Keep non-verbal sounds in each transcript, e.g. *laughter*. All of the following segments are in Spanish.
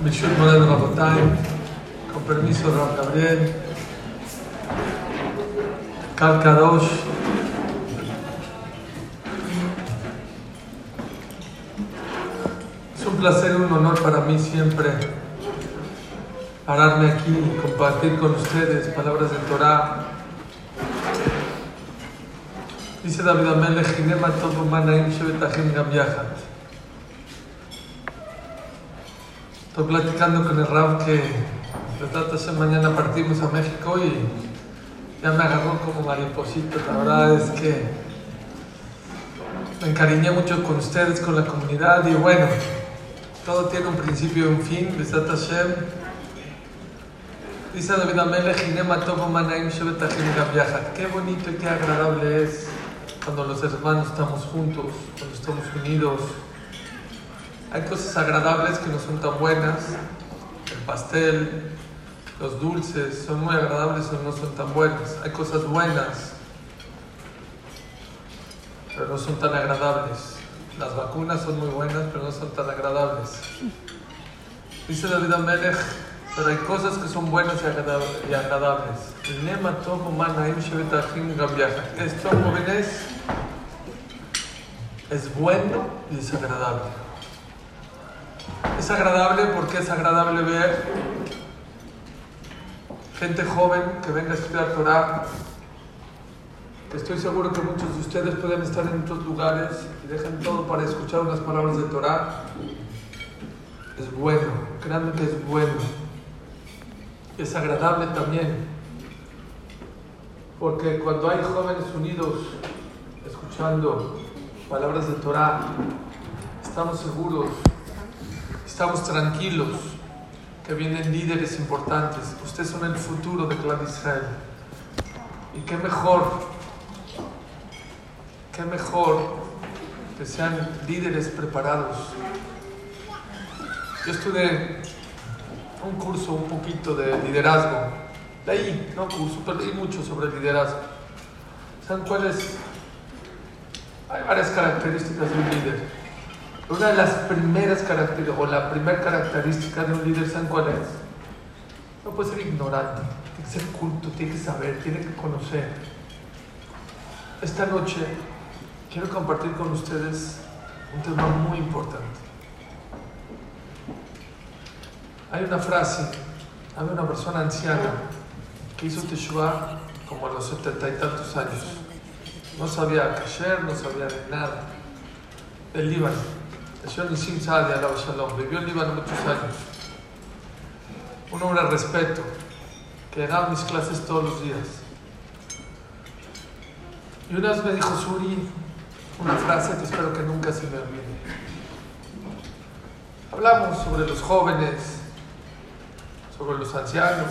Mishul Moreno Rabotay, con permiso Ram Gabriel, Kal Kadosh. Es un placer y un honor para mí siempre pararme aquí y compartir con ustedes palabras de Torah. Dice David Amelech, Hinema todo manaim shevetachim gam yachat. Estoy platicando con el Rab que esta mañana partimos a México y ya me agarró como mariposito. La verdad es que me encariñé mucho con ustedes, con la comunidad y bueno, todo tiene un principio y un fin. Besat Hashem. Dice David Amelech. Qué bonito y qué agradable es cuando los hermanos estamos juntos, cuando estamos unidos. Hay cosas agradables que no son tan buenas. El pastel, los dulces son muy agradables o no son tan buenos. Hay cosas buenas, pero no son tan agradables. Las vacunas son muy buenas, pero no son tan agradables. Dice David Amelech, pero hay cosas que son buenas y agradables. Esto, jóvenes, es bueno y es agradable. Es agradable porque es agradable ver gente joven que venga a estudiar Torah. Estoy seguro que muchos de ustedes pueden estar en otros lugares y dejan todo para escuchar unas palabras de Torah. Es bueno, créanme que es bueno. Es agradable también. Porque cuando hay jóvenes unidos escuchando palabras de Torah, estamos seguros estamos tranquilos que vienen líderes importantes. Ustedes son el futuro de Clan Israel. Y qué mejor, qué mejor que sean líderes preparados. Yo estudié un curso un poquito de liderazgo. Leí, no curso, pero leí mucho sobre liderazgo. ¿Saben cuáles? Hay varias características de un líder. Una de las primeras características, o la primera característica de un líder, ¿saben cuál es? No puede ser ignorante, tiene que ser culto, tiene que saber, tiene que conocer. Esta noche quiero compartir con ustedes un tema muy importante. Hay una frase, hay una persona anciana que hizo Teshuvah como a los setenta y tantos años. No sabía kasher, no sabía de nada. Del Líbano. Nació Nisim Saadi, alaba Shalom. Vivió en Líbano muchos años. Un hombre de respeto, que daba mis clases todos los días. Y una vez me dijo Suri una frase que espero que nunca se me olvide. Hablamos sobre los jóvenes, sobre los ancianos.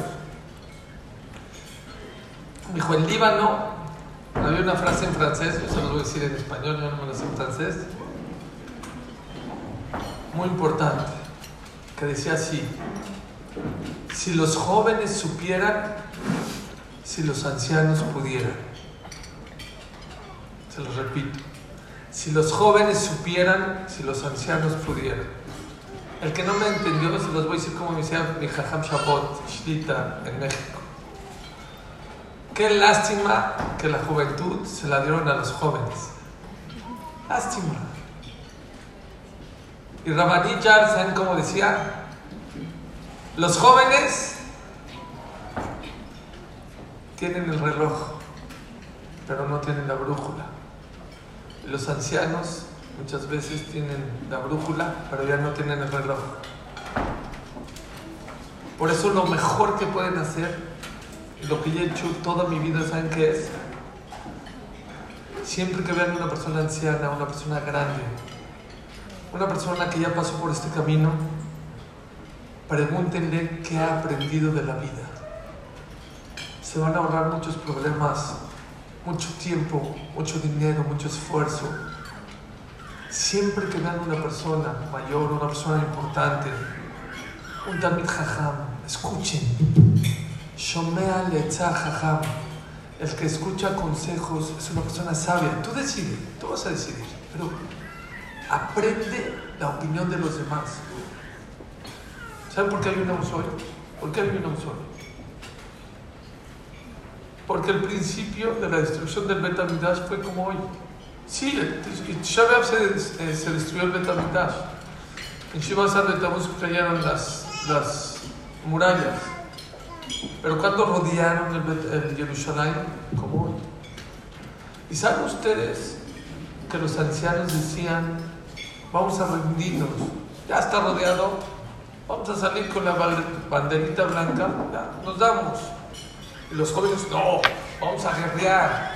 Me dijo, en Líbano, había una frase en francés, yo se lo voy a decir en español, yo no me lo sé en francés muy importante, que decía así, si los jóvenes supieran, si los ancianos pudieran. Se los repito, si los jóvenes supieran, si los ancianos pudieran. El que no me entendió, se los voy a decir como me decía mi Jajam Shabot, Shlita, en México. Qué lástima que la juventud se la dieron a los jóvenes. Lástima. Y Rabanillar, ¿saben cómo decía? Los jóvenes tienen el reloj, pero no tienen la brújula. Los ancianos muchas veces tienen la brújula, pero ya no tienen el reloj. Por eso lo mejor que pueden hacer, lo que yo he hecho toda mi vida, ¿saben qué es? Siempre que vean una persona anciana, una persona grande, una persona que ya pasó por este camino, pregúntenle qué ha aprendido de la vida. Se van a ahorrar muchos problemas, mucho tiempo, mucho dinero, mucho esfuerzo. Siempre que vean una persona mayor, una persona importante, un Tamid Jajam, escuchen. Shomea Letzah Jajam. El que escucha consejos es una persona sabia. Tú decides, tú vas a decidir. Pero aprende la opinión de los demás. ¿Saben por qué hay una hoy? ¿Por qué hoy? Porque el principio de la destrucción del Betamigdash fue como hoy. Sí, en Shabbat se, se, destruyó el Betamigdash. En Shiva Tamuz cayeron las, las murallas. Pero cuando rodearon el, el como hoy. ¿Y saben ustedes que los ancianos decían, vamos a rendirnos, ya está rodeado, vamos a salir con la banderita blanca, ya, nos damos. Y los jóvenes, no, vamos a guerrear.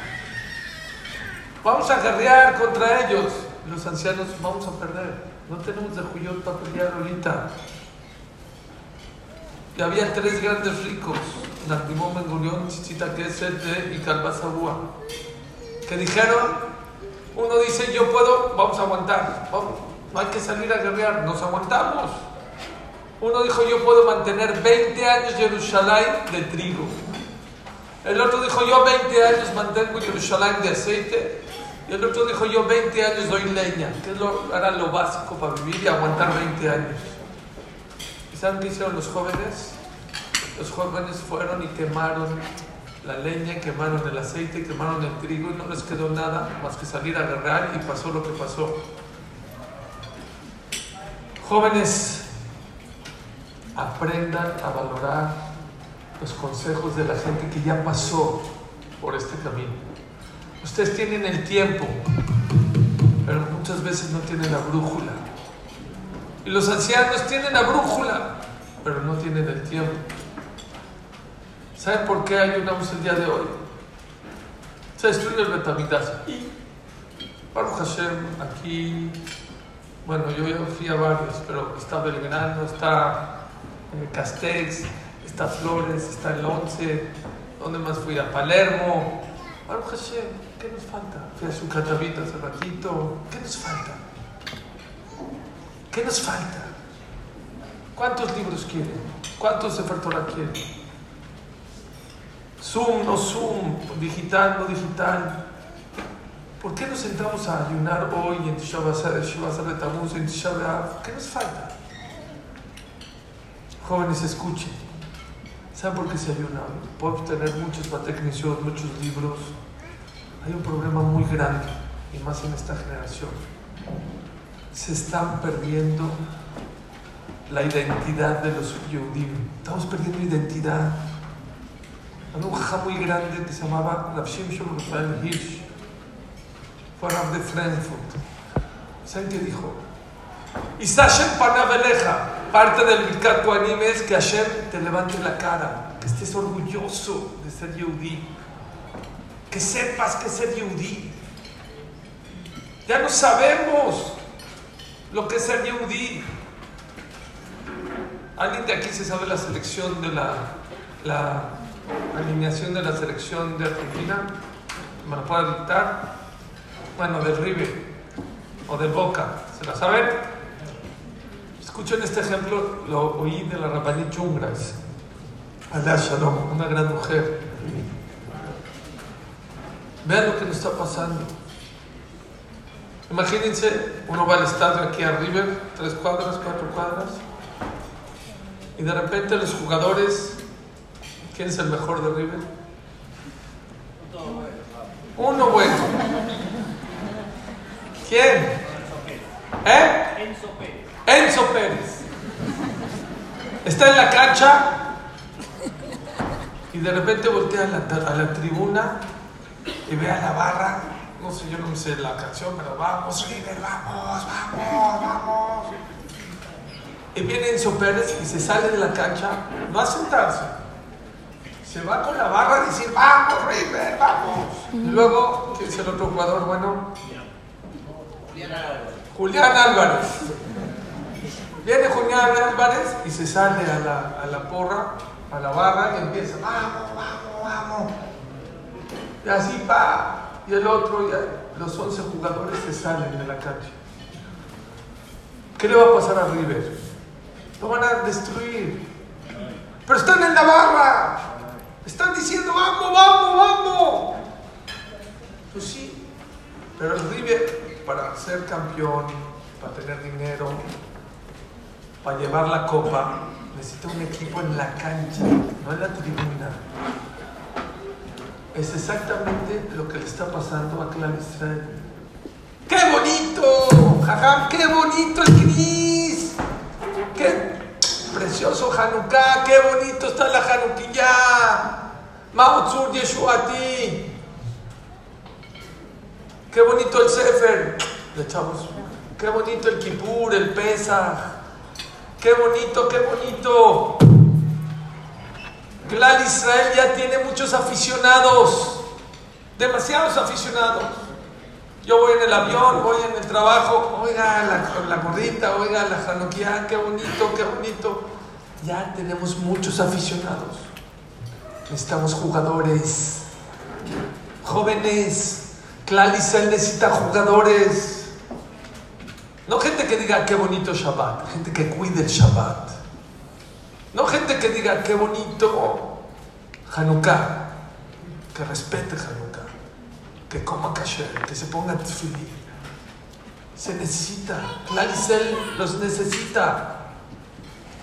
Vamos a guerrear contra ellos. Y los ancianos, vamos a perder. No tenemos de Juyot para pelear ahorita. Y había tres grandes ricos, Natimón, Mengurión, Chichita Kesete y Calvazabúa, que dijeron, uno dice, yo puedo, vamos a aguantar, vamos, no hay que salir a guerrear, nos aguantamos. Uno dijo, yo puedo mantener 20 años Jerusalén de trigo. El otro dijo, yo 20 años mantengo Jerusalén de aceite. Y el otro dijo, yo 20 años doy leña, que es lo, era lo básico para vivir y aguantar 20 años. ¿Y saben qué hicieron los jóvenes? Los jóvenes fueron y quemaron la leña, quemaron el aceite, quemaron el trigo y no les quedó nada más que salir a agarrar y pasó lo que pasó. Jóvenes, aprendan a valorar los consejos de la gente que ya pasó por este camino. Ustedes tienen el tiempo, pero muchas veces no tienen la brújula. Y los ancianos tienen la brújula, pero no tienen el tiempo. ¿Saben por qué ayunamos el día de hoy? Se destruye el Betamidas. Y Baruch Hashem, aquí, bueno, yo ya fui a varios, pero está Belgrano, está eh, Castex, está Flores, está el 11, ¿dónde más fui? A Palermo. Baruch Hashem, ¿qué nos falta? Fui a Sucatavita hace ratito, ¿qué nos falta? ¿Qué nos falta? ¿Cuántos libros quieren? ¿Cuántos Torah quieren? Zoom, no Zoom, digital, no digital. ¿Por qué nos sentamos a ayunar hoy en Tisha B'Av, Tamuz, en Tisha ¿Qué nos falta? Jóvenes, escuchen. ¿Saben por qué se ayuna? Podemos tener muchos patécnicos, muchos libros. Hay un problema muy grande, y más en esta generación. Se están perdiendo la identidad de los Yehudim. Estamos perdiendo identidad. Había un jaja muy grande que se llamaba Rav Shimshon Rafael Hirsch. Fue Rav de Frankfurt. ¿Saben qué dijo? Isashem Panabeleja parte del Birkat Koanim es que Hashem te levante la cara, que estés orgulloso de ser Yehudi, que sepas que ser Yehudi. Ya no sabemos lo que es ser Yehudi. ¿Alguien de aquí se sabe la selección de la, la alineación de la selección de Argentina? ¿Me la puede dictar? Bueno, del River o del Boca, ¿se la saben? Escuchen este ejemplo, lo oí de la Rabbanit Chungras, Alá Shalom, una gran mujer. Vean lo que nos está pasando. Imagínense, uno va al estadio aquí a River, tres cuadras, cuatro cuadras, y de repente los jugadores, ¿quién es el mejor de River? Uno bueno. ¿Quién? ¿Eh? Enzo Pérez. Está en la cancha y de repente voltea a la, tribuna y ve a la barra. No sé, yo no sé la canción, pero vamos, River, vamos, vamos, vamos. Y viene Enzo Pérez y se sale de la cancha, no a sentarse. Se va con la barra a decir, vamos, River, vamos. Y luego, ¿quién es el otro jugador bueno? Julián Álvarez. Julián Álvarez. Viene Julián Álvarez y se sale a la, a la porra, a la barra y empieza, vamos, vamos, vamos. Y así va. Y el otro, y los 11 jugadores se salen de la cancha. ¿Qué le va a pasar a River? Lo van a destruir. Pero están en la barra. Están diciendo, vamos, vamos, vamos. Pues sí, pero el River, para ser campeón, para tener dinero, para llevar la copa, necesita un equipo en la cancha, no en la tribuna. Es exactamente lo que le está pasando a Clan Israel. ¡Qué bonito! ¡Jajam! ¡Qué bonito el Cris! ¡Qué precioso Hanukkah! ¡Qué bonito está la Hanukkah! Mautzur Yeshuati. ¡Qué bonito el Sefer! De chavos. ¡Qué bonito el Kippur, el Pesach! ¡Qué bonito, qué bonito! Clan Israel ya tiene muchos aficionados, demasiados aficionados. Yo voy en el avión, voy en el trabajo, oiga la, la gordita, oiga la janoquía, qué bonito, qué bonito. Ya tenemos muchos aficionados. Necesitamos jugadores, jóvenes. Clan Israel necesita jugadores. No gente que diga qué bonito Shabbat, gente que cuide el Shabbat. No gente que diga qué bonito Hanukkah, que respete Hanukkah, que coma kasher, que se ponga tefilín. Se necesita, Clarisel los necesita.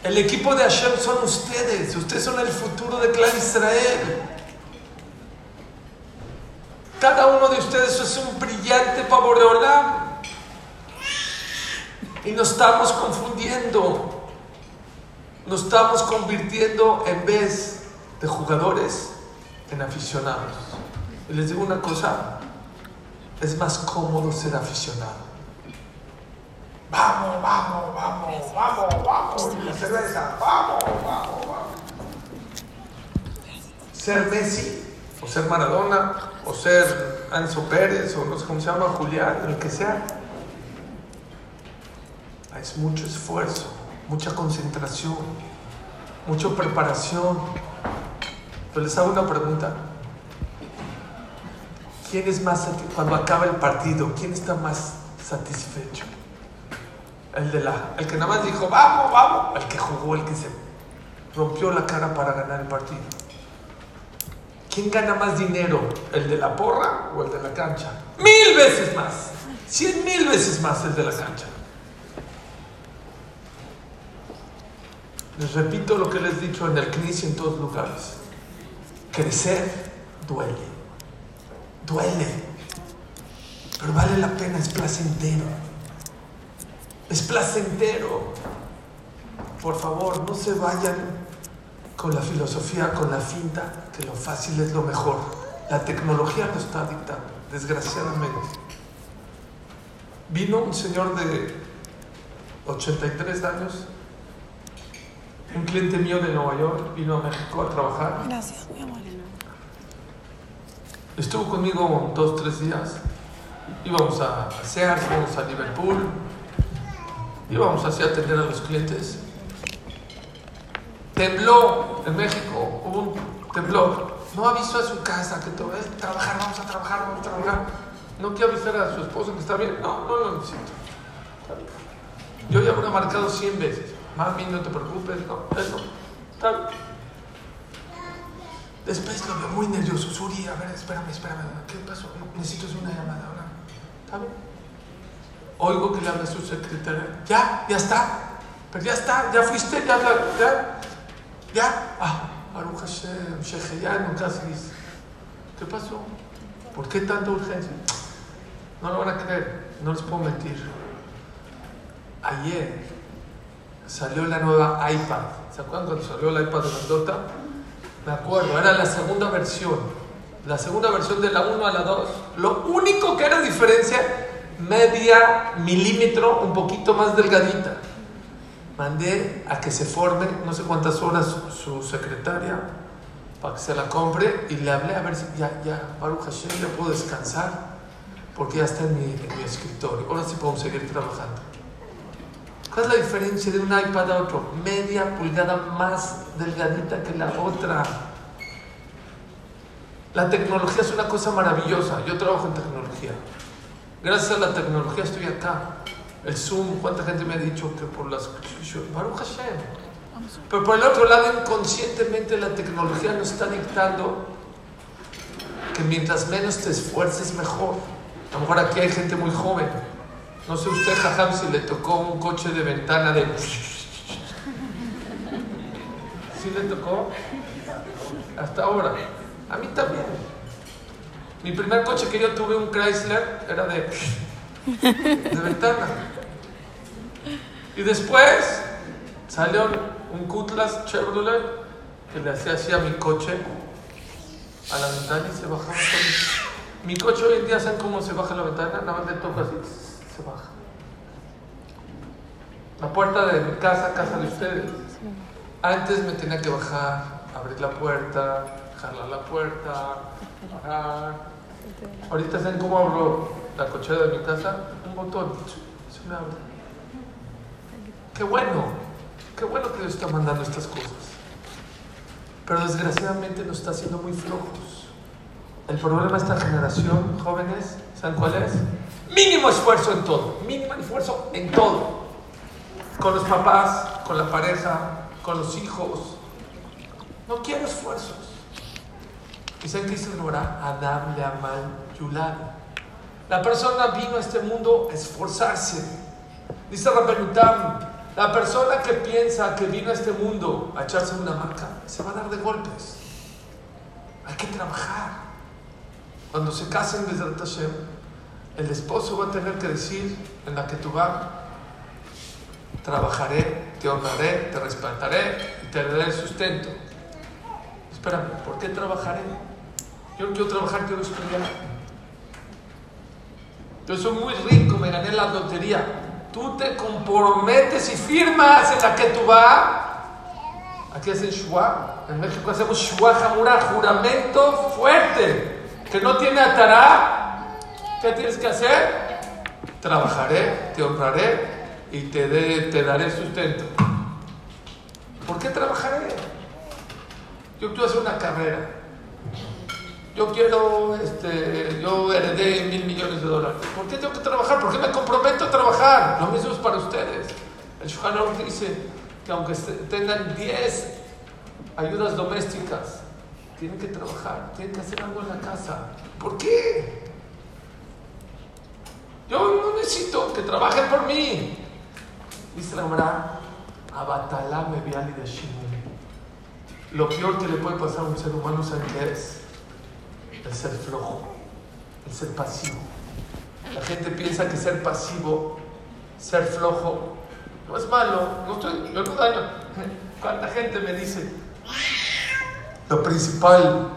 El equipo de Hashem son ustedes, ustedes son el futuro de Clan Israel. Cada uno de ustedes es un brillante pavoreolam. Y nos estamos confundiendo. Nos estamos convirtiendo en vez de jugadores en aficionados. Y les digo una cosa, es más cómodo ser aficionado. Vamos, vamos, vamos, vamos, vamos, la cerveza, vamos, vamos, vamos. Ser Messi, o ser Maradona, o ser Anzo Pérez, o no sé cómo se llama, Julián, el que sea, es mucho esfuerzo, mucha concentración, mucha preparación. Pero les hago una pregunta. ¿Quién es más, cuando acaba el partido, quién está más satisfecho? El, de la, el que nada más dijo, vamos, vamos, el que jugó, el que se rompió la cara para ganar el partido. ¿Quién gana más dinero? ¿El de la porra o el de la cancha? Mil veces más. Cien mil veces más el de la cancha. Les repito lo que les he dicho en el CNIS y en todos lugares. Crecer duele. Duele. Pero vale la pena, es placentero. Es placentero. Por favor, no se vayan con la filosofía, con la finta, que lo fácil es lo mejor. La tecnología lo está dictando, desgraciadamente. Vino un señor de 83 años un cliente mío de Nueva York vino a México a trabajar. Gracias, mi amor. Estuvo conmigo dos, tres días. Íbamos a Sears, íbamos a Liverpool. Íbamos así a atender a los clientes. Tembló en México, hubo un temblor. No avisó a su casa que todo es trabajar, vamos a trabajar, vamos a trabajar. No quiere avisar a su esposo que está bien. No, no lo necesito. Yo ya lo he marcado 100 veces. Mami, no te preocupes, no, eso. Está bien. Después lo veo muy nervioso. Suri, a ver, espérame, espérame. ¿Qué pasó? Necesito una llamada ahora. ¿Está bien? Oigo que le habla a su secretaria. Ya, ya está. Pero ya está, ya fuiste, ya, ya, ya. Ah, Baruch Hashem, Sheheyanu, casi. ¿Qué pasó? ¿Por qué tanta urgencia? No lo van a creer, no les puedo mentir. Ayer salió la nueva iPad. ¿Se acuerdan salió la iPad grandota? Me acuerdo, era la segunda versión. La segunda versión de la 1 a la 2. Lo único que era diferencia, media milímetro, un poquito más delgadita. Mandé a que se forme, no sé cuántas horas, su, secretaria para que se la compre y le hablé a ver si ya, ya, Baruch Hashem, ya puedo descansar porque ya está en mi, en mi escritorio. Ahora sí podemos seguir trabajando. ¿Cuál es la diferencia de un iPad a otro? Media pulgada más delgadita que la otra. La tecnología es una cosa maravillosa. Yo trabajo en tecnología. Gracias a la tecnología estoy acá. El Zoom, ¿cuánta gente me ha dicho que por las... Baruch Hashem. Pero por el otro lado, inconscientemente la tecnología nos está dictando que mientras menos te esfuerces, mejor. A lo mejor aquí hay gente muy joven. No sé usted, Jajam, si le tocó un coche de ventana de... sí le tocó hasta ahora. A mí también. Mi primer coche que yo tuve, un Chrysler, era de, de ventana. Y después salió un Cutlass Chevrolet que le hacía así a mi coche a la ventana y se bajaba Mi coche hoy en día, ¿saben cómo se baja la ventana? Nada más le toco así, baja. La puerta de mi casa, casa de ustedes. Antes me tenía que bajar, abrir la puerta, jalar la puerta, parar. Ahorita saben cómo abro la cochera de mi casa, un botón, se me abre. Qué bueno, qué bueno que Dios está mandando estas cosas. Pero desgraciadamente nos está haciendo muy flojos. El problema de esta generación, jóvenes, ¿saben cuál es? Mínimo esfuerzo en todo, mínimo esfuerzo en todo. Con los papás, con la pareja, con los hijos. No quiero esfuerzos. ¿Y saben qué dice el Adam le amal yulad. La persona vino a este mundo a esforzarse. Dice Rabbenutam, la persona que piensa que vino a este mundo a echarse una marca, se va a dar de golpes. Hay que trabajar. Cuando se casen desde el Tashem, el esposo va a tener que decir en la que tú vas, trabajaré, te honraré, te respetaré y te daré el sustento. Espérame, ¿por qué trabajaré? Yo quiero trabajar, quiero estudiar. Yo soy muy rico, me gané la lotería. Tú te comprometes y firmas en la que tú vas. Aquí hacen shua. En México hacemos shua jamura, juramento fuerte. Que no tiene atará. ¿Qué tienes que hacer? Trabajaré, te honraré y te, daré sustento. ¿Por qué trabajaré? Yo quiero hacer una carrera yo quiero, este, yo heredé mil millones de dólares. ¿Por qué tengo que trabajar? ¿Por qué me comprometo a trabajar? Lo mismo es para ustedes. El Shuhana dice que aunque tengan 10 ayudas domésticas, tienen que trabajar, tienen que hacer algo en la casa. ¿Por qué? Yo no necesito que trabajen por mí. Dice la Gemara, Abatalá me de Lo peor que le puede pasar a un ser humano, ¿saben qué es? el ser flojo, el ser pasivo. La gente piensa que ser pasivo, ser flojo, no es malo, no estoy, yo no daño. ¿Cuánta gente me dice? Lo principal,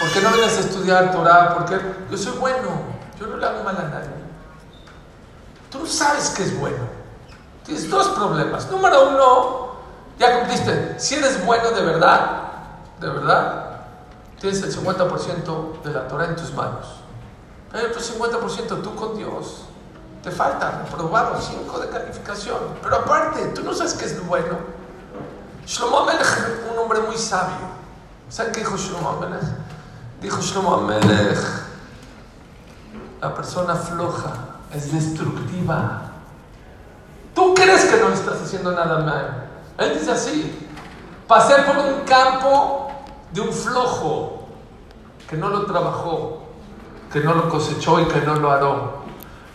¿por qué no vienes a estudiar Torah? Porque yo soy bueno, yo no le hago mal a nadie. Tú sabes que es bueno. Tienes dos problemas. Número uno, ya cumpliste. Si eres bueno de verdad, de verdad, tienes el 50% de la Torah en tus manos. Pero el 50% tú con Dios. Te falta reprobado 5 de calificación. Pero aparte, tú no sabes qué es bueno. Shlomo Amelech, un hombre muy sabio. ¿Saben qué dijo Shlomo Amelech? Dijo Shlomo Amelech, la persona floja es destructiva. Tú crees que no estás haciendo nada mal. Él dice así, pasé por un campo de un flojo que no lo trabajó, que no lo cosechó y que no lo aró.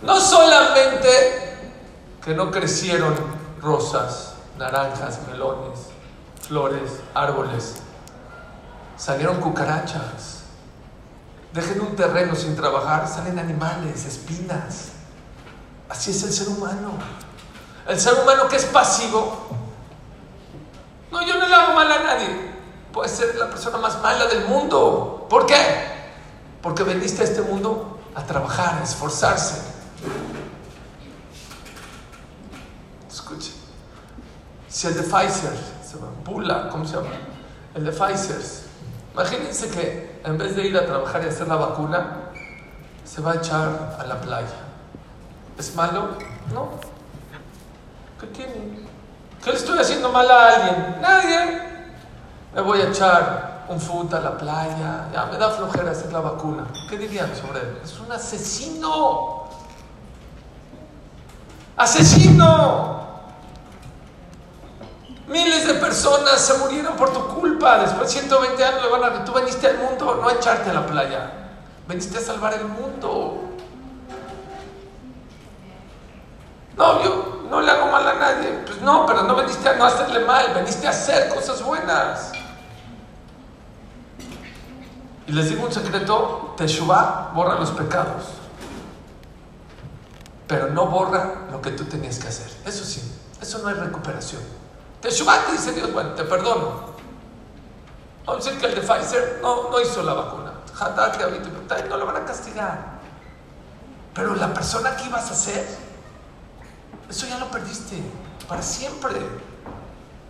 No solamente que no crecieron rosas, naranjas, melones, flores, árboles, salieron cucarachas. Dejen un terreno sin trabajar, salen animales, espinas. Así es el ser humano. El ser humano que es pasivo. No, yo no le hago mal a nadie puedes ser la persona más mala del mundo. ¿Por qué? Porque veniste a este mundo a trabajar, a esforzarse. Escuche. Si el de Pfizer, se llama Bula, ¿cómo se llama? El de Pfizer. Imagínense que en vez de ir a trabajar y hacer la vacuna, se va a echar a la playa. ¿Es malo? No. ¿Qué tiene? ¿Qué le estoy haciendo mal a alguien? Nadie me voy a echar un food a la playa, ya me da flojera hacer la vacuna. ¿Qué dirían sobre él? Es un asesino. Asesino. Miles de personas se murieron por tu culpa. Después de 120 años le van a... Tú veniste al mundo no a echarte a la playa. Veniste a salvar el mundo. No, yo no le hago mal a nadie. Pues no, pero no veniste a no hacerle mal, veniste a hacer cosas buenas. Y les digo un secreto, Teshuvah borra los pecados. Pero no borra lo que tú tenías que hacer. Eso sí, eso no es recuperación. Teshuvah te dice Dios, bueno, te perdono. Vamos a decir que el de Pfizer no, no hizo la vacuna. No lo van a castigar. Pero la persona que ibas a ser, eso ya lo perdiste para siempre.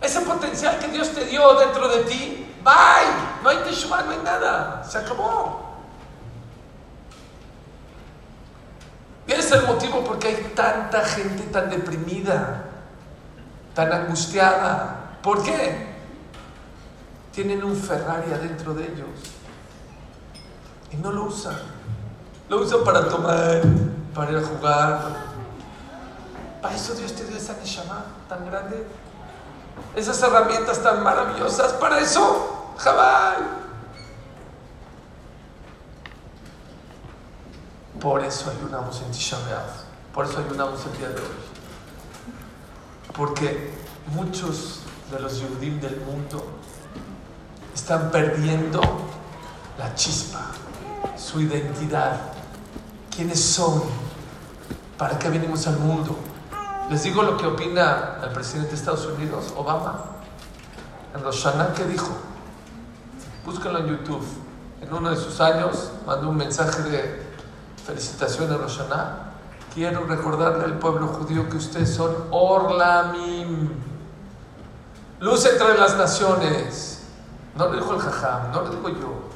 Ese potencial que Dios te dio dentro de ti, bye. No hay Teshuvah, no hay nada. Se acabó. Y ese es el motivo porque hay tanta gente tan deprimida, tan angustiada. ¿Por qué? Tienen un Ferrari adentro de ellos y no lo usan. Lo usan para tomar, para ir a jugar. Para eso Dios te dio esa Neshama tan grande. Esas herramientas tan maravillosas. Para eso, Jabal. Por eso ayunamos en Tisha Por eso ayunamos el día de hoy. Porque muchos de los Yudim del mundo están perdiendo la chispa, su identidad, quiénes son, para qué venimos al mundo. Les digo lo que opina el presidente de Estados Unidos, Obama, en Roshana, ¿qué dijo? Búsquenlo en YouTube. En uno de sus años mandó un mensaje de felicitación a Roshana. Quiero recordarle al pueblo judío que ustedes son Orlamim, luz entre las naciones. No lo dijo el jajam, no lo digo yo.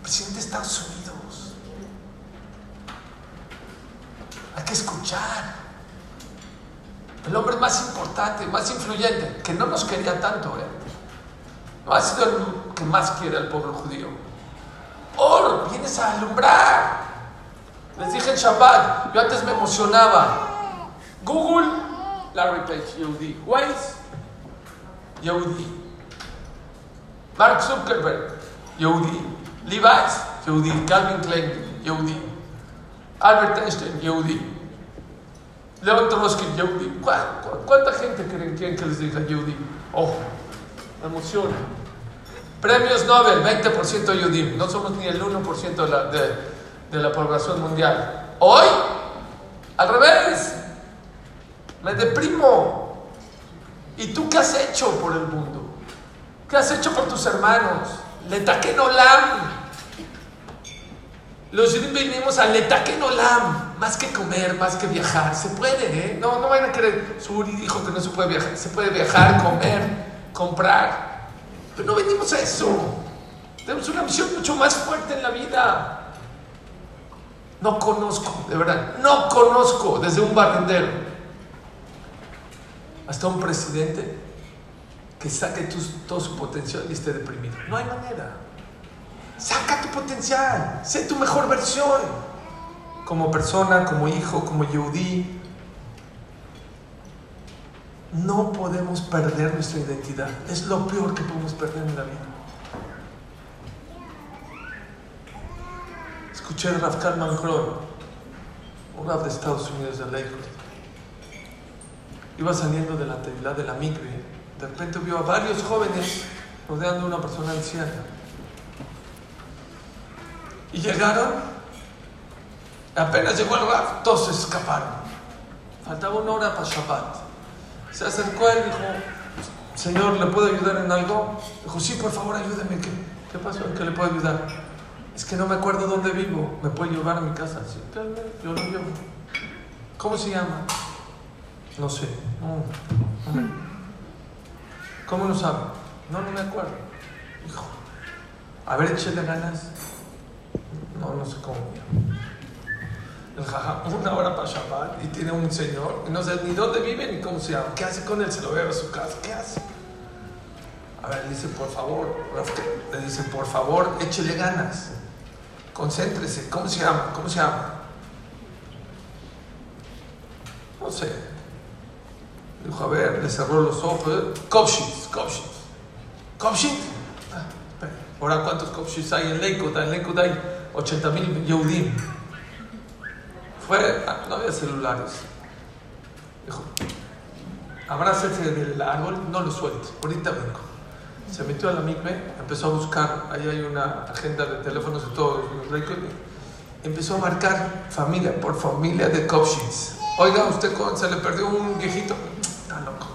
Presidente de Estados Unidos. Hay que escuchar. El hombre más importante, más influyente, que no nos quería tanto, ¿eh? No ha sido el que más quiere al pueblo judío. Or, vienes a alumbrar. Les dije en Shabbat, yo antes me emocionaba. Google, Larry Page, Yehudi. Waze, Yehudi. Mark Zuckerberg, Yehudi. Levi's, Yehudi. Calvin Klein, Yehudi. Albert Einstein, Yehudi. Leon Trotsky, Yehudi. ¿Cuánta gente creen, que les diga Yehudi? Ojo, me emociona. Premios Nobel, 20% Yehudim. No somos ni el 1% de la, de, la población mundial. Hoy, al revés, me deprimo. ¿Y tú qué has hecho por el mundo? ¿Qué has hecho por tus hermanos? Letaken Olam. Los judíos venimos a Letaken Olam. Más que comer, más que viajar. Se puede, ¿eh? No, no vayan a creer. Suri dijo que no se puede viajar. Se puede viajar, comer, comprar. Pero no venimos a eso. Tenemos una misión mucho más fuerte en la vida. No conozco, de verdad, no conozco desde un barrendero hasta un presidente que saque todo su potencial y esté deprimido. No hay manera. Saca tu potencial, sé tu mejor versión. Como persona, como hijo, como yehudí. No podemos perder nuestra identidad. Es lo peor que podemos perder en la vida. Escuché a Rav Kalman un Rav de Estados Unidos de Lakewood. Iba saliendo de la tevilá de la migre. De repente vio a varios jóvenes rodeando a una persona anciana. Y llegaron, apenas llegó el Rav, todos se escaparon. Faltaba una hora para Shabbat. Se acercó él y dijo, Señor, ¿le puedo ayudar en algo? Dijo, sí, por favor, ayúdeme. ¿Qué, pasó? ¿En qué le puedo ayudar? Es que no me acuerdo dónde vivo. ¿Me puede llevar a mi casa? Sí, yo lo llevo. ¿Cómo se llama? No sé. ¿Cómo lo sabe? No, no me acuerdo. Hijo, a ver, échale ganas. No, no sé cómo. El jaja, una hora para Shabbat y tiene un señor y no sé ni dónde vive ni cómo se llama. ¿Qué hace con él? Se lo ve a su casa. ¿Qué hace? A ver, le dice, por favor, le dice, por favor, échele ganas. Concéntrese. ¿Cómo se llama? ¿Cómo se llama? No sé. Dijo, a ver, le cerró los ojos. Kopshit, Kopshit. Kopshit. Ah, Ahora, ¿cuántos Kopshits hay en Lakewood? En Lakewood hay 80 mil Yehudim. Fue, ah, no había celulares. Dijo, del árbol, no lo suelte, ahorita vengo. Se metió a la mikve, empezó a buscar, ahí hay una agenda de teléfonos de todos los laicos, empezó a marcar familia por familia de Kopshins. Oiga, usted se le perdió un viejito, está loco.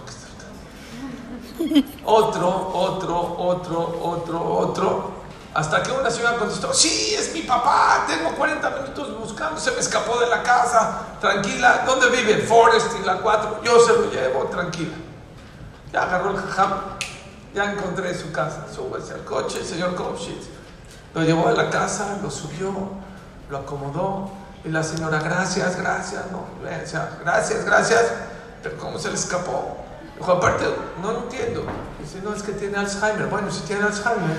Otro, otro, otro, otro, otro. Hasta que una señora contestó, sí, es mi papá, tengo 40 minutos buscando, se me escapó de la casa, tranquila, ¿dónde vive? Forest y la 4, yo se lo llevo, tranquila. Ya agarró el jajam, ya encontré su casa, súbese al coche, señor Kopshit. Lo llevó a la casa, lo subió, lo acomodó, y la señora, gracias, gracias, no, gracias, gracias, pero ¿cómo se le escapó? Dijo, aparte, no lo entiendo. Dice, no, es que tiene Alzheimer. Bueno, si tiene Alzheimer,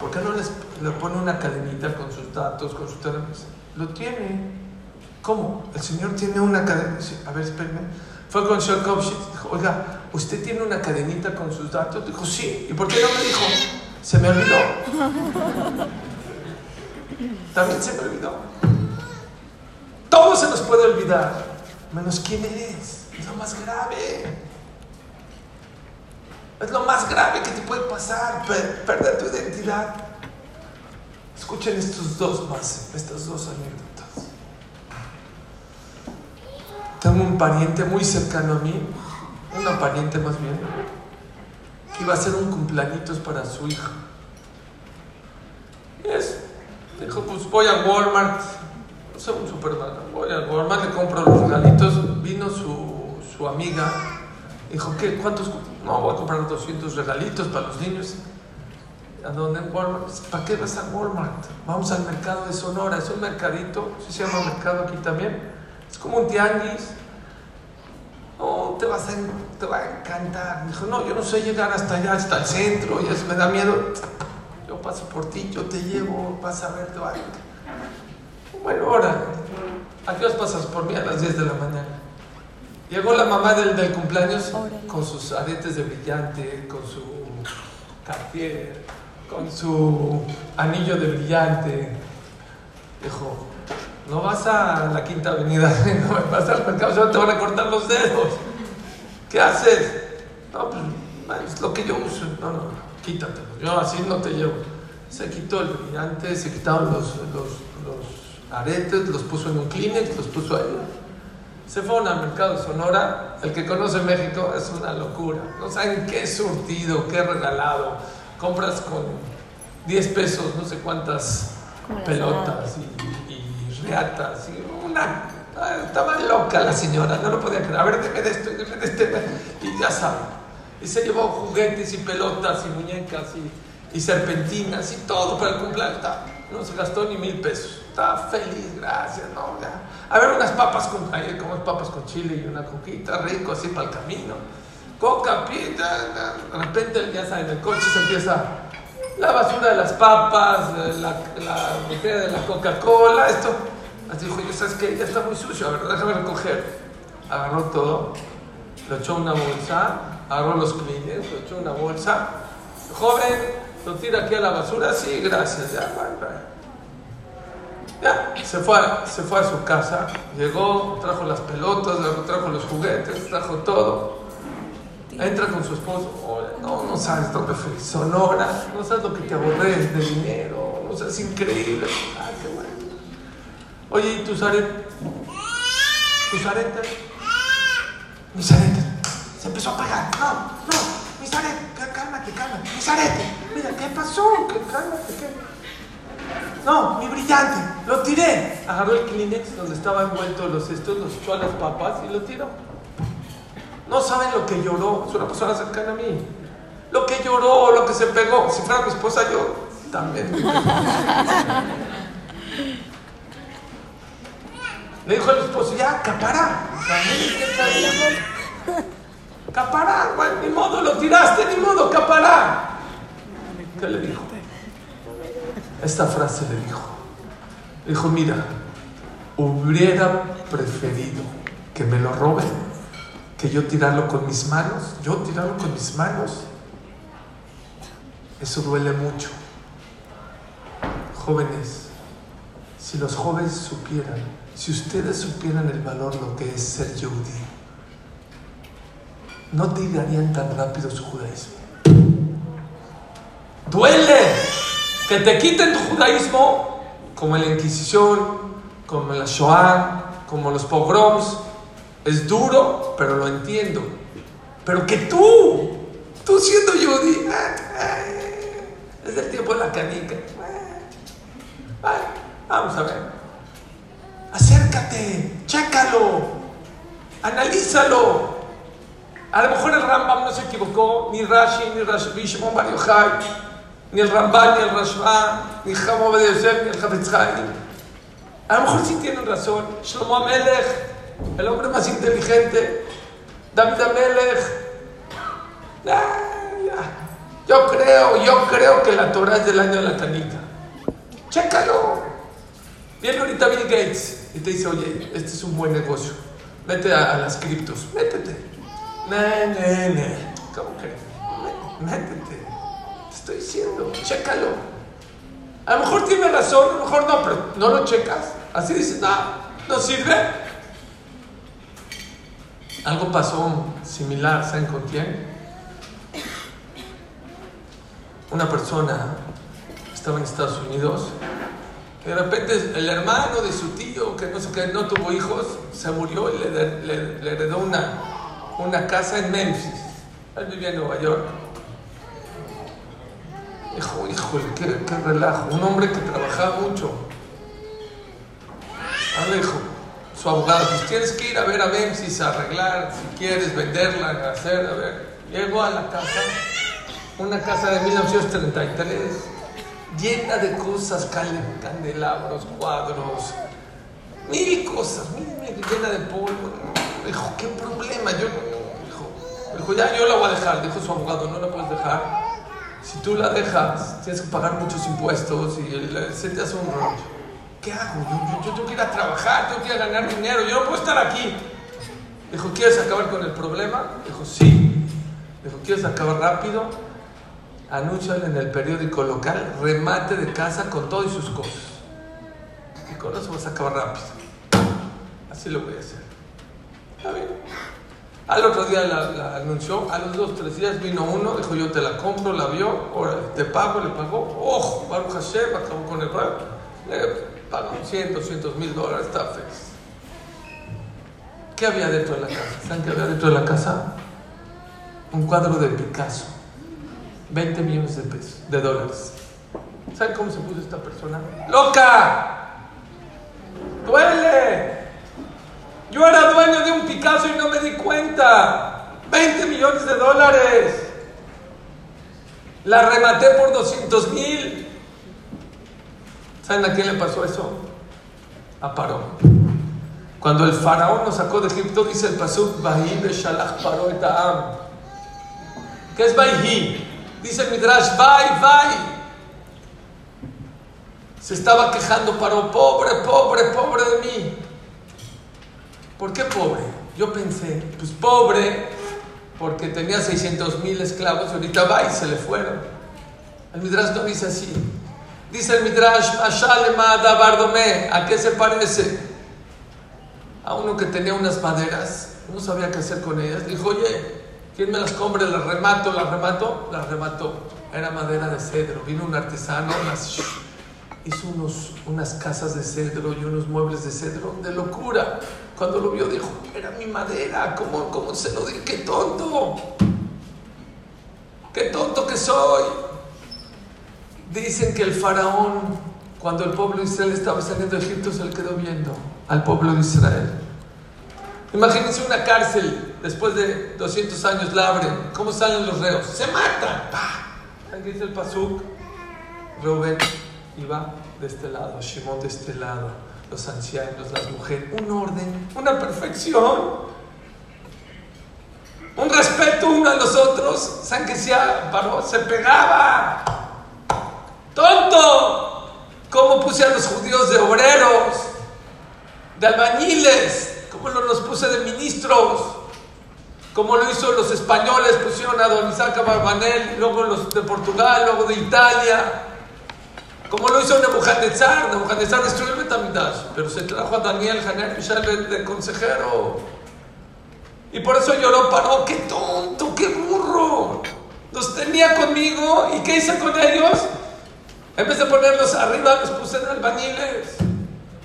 ¿por qué no les, le pone una cadenita con sus datos, con sus teléfonos? Lo tiene. ¿Cómo? El señor tiene una cadenita. A ver, espérame. Fue con el señor Dijo, oiga, ¿usted tiene una cadenita con sus datos? Dijo, sí. ¿Y por qué no me dijo? Se me olvidó. También se me olvidó. Todo se nos puede olvidar, menos quién eres. Es lo más grave. Es lo más grave que te puede pasar, perder tu identidad. Escuchen estos dos más, estas dos anécdotas. Tengo un pariente muy cercano a mí, una pariente más bien, que iba a hacer un cumpleaños para su hija. Y es, dijo, pues voy a Walmart, no sé, un supermercado, voy a Walmart, le compro los regalitos, vino su, su amiga, dijo, ¿qué? ¿Cuántos? No, voy a comprar 200 regalitos para los niños. ¿A dónde? Walmart. ¿Para qué vas a Walmart? Vamos al mercado de Sonora. Es un mercadito, ¿sí se llama mercado aquí también. Es como un tianguis. No, te, vas a, a encantar. Dijo, no, yo no sé llegar hasta allá, hasta el centro, ya me da miedo. Yo paso por ti, yo te llevo, vas a ver, te va a... Bueno, ahora, ¿a qué pasas por mí a las 10 de la mañana? Llegó la mamá del, del cumpleaños con sus aretes de brillante, con su cartier, con su anillo de brillante. Dijo, no vas a la quinta avenida, *laughs* no vas al mercado, te van a cortar los dedos. ¿Qué haces? No, pues es lo que yo uso. No, no, quítatelo. Yo así no te llevo. Se quitó el brillante, se quitaron los, los, los aretes, los puso en un Kleenex, los puso ahí se fueron al mercado de Sonora. El que conoce México es una locura. No saben qué surtido, qué regalado. Compras con 10 pesos, no sé cuántas pelotas y, reatas. Y una, estaba loca la señora, no lo podía creer. A ver, deme de esto, deme de este. Y ya saben. Y se llevó juguetes y pelotas y muñecas y, y serpentinas y todo para el cumpleaños. No se gastó ni mil pesos. Estaba feliz, gracias, no, A ver unas papas con, ahí como papas con chile y una coquita, rico así para el camino. Coca, pita, de repente ya saben, el coche se empieza la basura de las papas, la, la botella de la Coca-Cola, esto. Así dijo, yo sabes que ya está muy sucio, a ver, déjame recoger. Agarró todo, lo echó una bolsa, agarró los clines, lo echó una bolsa. Joven, lo tira aquí a la basura, sí, gracias, ya, bye. Ya, se fue, se fue a su casa, llegó, trajo las pelotas, trajo los juguetes, trajo todo. Entra con su esposo, no, no sabes dónde fue, Sonora, no sabes lo que te aborré de dinero, no sabes, es increíble. Ah, qué bueno. Oye, ¿y tus aretes? ¿Tus aretes? Mis aretes. Se empezó a apagar. No, no, mis aretes, cálmate, cálmate. Mis aretes. Mira, ¿qué pasó? Cálmate, ¿qué? No, mi brillante, lo tiré. Agarró el Kleenex donde estaba envuelto los estos, los echó a papas y lo tiró. No saben lo que lloró, es una persona cercana a mí. Lo que lloró, lo que se pegó. Si fuera mi esposa, yo también. *laughs* Le dijo al esposo, ya, capara. Capara, bueno, ni lo tiraste, ni modo, capara. ¿Qué le dijo? Esta frase le dijo. dijo, mira, hubiera preferido que me lo roben que yo tirarlo con mis manos. Yo tirarlo con mis manos. Eso duele mucho. Jóvenes, si los jóvenes supieran, si ustedes supieran el valor lo que es ser yudí, no te darían tan rápido su judaísmo. Duele que te quiten tu judaísmo, como la Inquisición, como la Shoah, como los pogroms. Es duro, pero lo entiendo. Pero que tú, tú siendo judí, es el tiempo de la canica. vamos a ver. Acércate, chécalo, analízalo. A lo mejor el Rambam no se equivocó, ni Rashi, ni Rashi, Shimon Bar Yochai, ni el Ramban, ni el Rashba, ni Jamón de Yosef, ni el Hafetz A lo mejor sí tienen razón. Shlomo Amelech, el hombre más inteligente, David Amelech. Yo creo, yo creo que la Torah es del año de la tanita. Chécalo. Viene ahorita Bill Gates y te dice, oye, este es un buen negocio. Vete a, las criptos, métete. ¿Cómo que? Métete. Te estoy diciendo, chécalo. A lo mejor tiene razón, a lo mejor no, pero no lo checas. Así dices, no, no sirve. Algo pasó similar, ¿saben con quién? Una persona estaba en Estados Unidos de repente el hermano de su tío, que no sé qué, no tuvo hijos, se murió y le, heredó una, una casa en Memphis. Él vivía en Nueva York. Dijo, híjole, qué, qué relajo. Un hombre que trabajaba mucho. Ahora dijo, su abogado, pues tienes que ir a ver a Memphis, a arreglar, si quieres venderla, hacer, a ver. Llegó a la casa, una casa de 1933 llena de cosas, candelabros, cuadros, mil cosas, mil, llena de polvo. Dijo, ¿qué problema? Yo, dijo, ya yo la voy a dejar. Dijo su abogado, no la puedes dejar. Si tú la dejas, tienes que pagar muchos impuestos y se te hace un rollo. ¿Qué hago? Yo, yo, tengo que ir a trabajar, tengo que ir a ganar dinero, yo no puedo estar aquí. Dijo, ¿quieres acabar con el problema? Dijo, sí. Dijo, ¿quieres acabar rápido? anúnciale en el periódico local remate de casa con todo sus cosas. Y con eso vas a acabar rápido. Así lo voy a hacer. Está bien. Al otro día la, anunció, a los dos, tres días vino uno, dijo yo te la compro, la vio, ahora te pago, le pagó, ojo, Baruch Hashem, acabó con el pago, le pagó 100, 200 mil dólares, está feliz. ¿Qué había dentro de la casa? ¿Saben qué había dentro de la casa? Un cuadro de Picasso 20 millones de pesos, de dólares. ¿Saben cómo se puso esta persona? ¡Loca! ¡Duele! Yo era dueño de un Picasso y no me di cuenta. 20 millones de dólares. La rematé por 200 mil. ¿Saben a quién le pasó eso? A Paró. Cuando el faraón nos sacó de Egipto, dice el pasuk, Bahí Beshalach Paró Etaam. ¿Qué es Bahí? Dice el Midrash, vai, vai. Se estaba quejando, paró, pobre, pobre, pobre de mí. ¿Por qué pobre? Yo pensé, pues pobre, porque tenía 600 mil esclavos y ahorita va y se le fueron. El Midrash no dice así. Dice el Midrash, ¿a qué se parece? A uno que tenía unas maderas, no sabía qué hacer con ellas. Dijo, oye, ¿Quién me las compre? Las remato, las remato, las remato. Era madera de cedro. Vino un artesano, hizo unos, unas casas de cedro y unos muebles de cedro de locura. Cuando lo vio dijo, era mi madera, ¿cómo, cómo se lo di? ¡Qué tonto! ¡Qué tonto que soy! Dicen que el faraón, cuando el pueblo de Israel estaba saliendo de Egipto, se le quedó viendo al pueblo de Israel. Imagínense una cárcel, después de 200 años la abren. ¿Cómo salen los reos? Se matan. Aquí dice el Pasuk. Rubén iba de este lado, Shimon de este lado, los ancianos, las mujeres. Un orden, una perfección. Un respeto uno a los otros. San que se se pegaba. ¡Tonto! ¿Cómo puse a los judíos de obreros? De albañiles como lo los puse de ministros, como lo hizo los españoles, pusieron a Don Isaac Barbanel, luego los de Portugal, luego de Italia, como lo hizo Nebuchadnezzar, Nebuchadnezzar destruyó el Betamidash, pero se trajo a Daniel Haner Michel de, consejero. Y por eso lloró Paró, qué tonto, qué burro. Los tenía conmigo y ¿qué hice con ellos? En vez de ponerlos arriba, los puse en albañiles.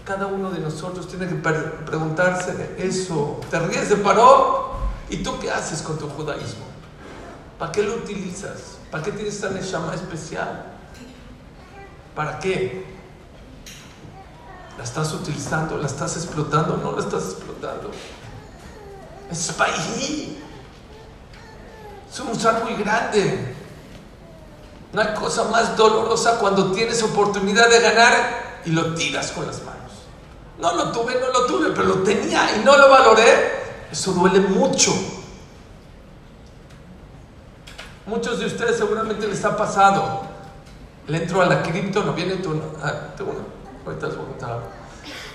Cada uno de nosotros tiene que preguntarse eso. ¿Te ríes de Paró? ¿Y tú qué haces con tu judaísmo? ¿Para qué lo utilizas? ¿Para qué tienes esa neshama especial? ¿Para qué? ¿La estás utilizando? ¿La estás explotando? No la estás explotando. Es país. Es un usar muy grande. Hay cosa más dolorosa cuando tienes oportunidad de ganar y lo tiras con las manos. No lo tuve, no lo tuve, pero lo tenía y no lo valoré. Eso duele mucho. Muchos de ustedes seguramente les ha pasado. Le entro a la cripto, no viene tu. Ah, tengo ahorita les voy a contar.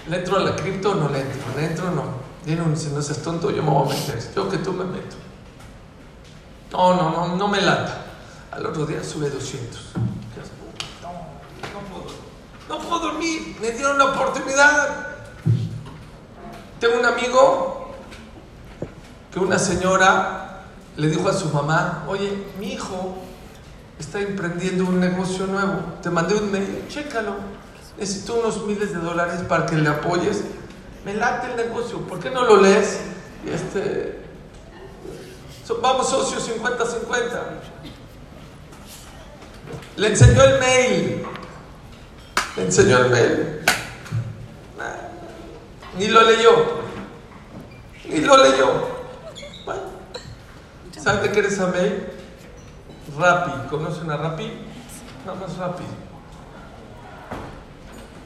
Le entro a la cripto, no le entro. Le entro, no. Viene si no seas tonto, yo me voy a meter. Yo que tú me meto. No, no, no, no me lata. Al otro día sube 200. No, no puedo. No puedo dormir. Me dieron la oportunidad. Tengo un amigo que una señora le dijo a su mamá, oye, mi hijo está emprendiendo un negocio nuevo. Te mandé un mail, chécalo. Necesito unos miles de dólares para que le apoyes. Me late el negocio, ¿por qué no lo lees? Este, vamos socios 50-50. Le enseñó el mail. Le enseñó el mail. Ni lo leyó. Ni lo leyó. Bueno. ¿Saben de qué eres mail? Rappi. ¿Conocen a Rappi? Nada más Rappi.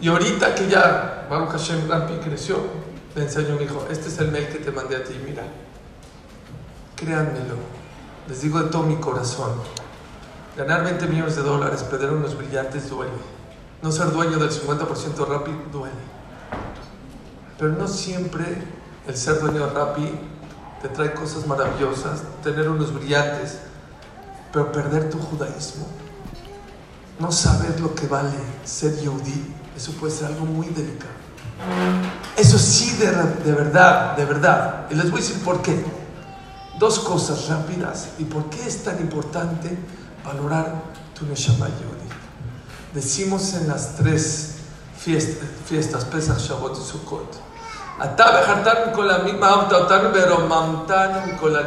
Y ahorita que ya Baruch Hashem Rappi creció, le enseño a mi hijo, este es el mail que te mandé a ti, mira. Créanmelo, les digo de todo mi corazón. Ganar 20 millones de dólares, perder unos brillantes duele. No ser dueño del 50% Rappi duele. Pero no siempre el ser dueño de Rappi te trae cosas maravillosas, tener unos brillantes, pero perder tu judaísmo, no saber lo que vale ser yudí, eso puede ser algo muy delicado. Eso sí, de, de, verdad, de verdad. Y les voy a decir por qué. Dos cosas rápidas. ¿Y por qué es tan importante valorar tu Neshama Yehudi? Decimos en las tres fiestas, fiestas Pesach, Shabbat y Sukkot. con la misma con la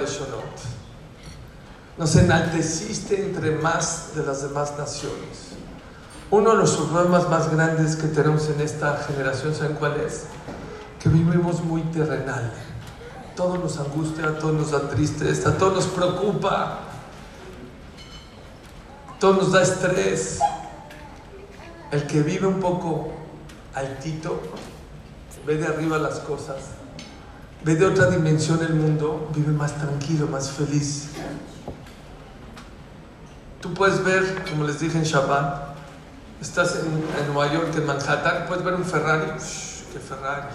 Nos enalteciste entre más de las demás naciones. Uno de los problemas más grandes que tenemos en esta generación, ¿saben cuál es? Que vivimos muy terrenal. Todo nos angustia, todo nos da tristeza, todo nos preocupa, todo nos da estrés. El que vive un poco altito, ve de arriba las cosas, ve de otra dimensión el mundo, vive más tranquilo, más feliz. Tú puedes ver, como les dije en Shabbat, Estás en, Nueva York, en Manhattan, puedes ver un Ferrari. ¡Qué Ferrari!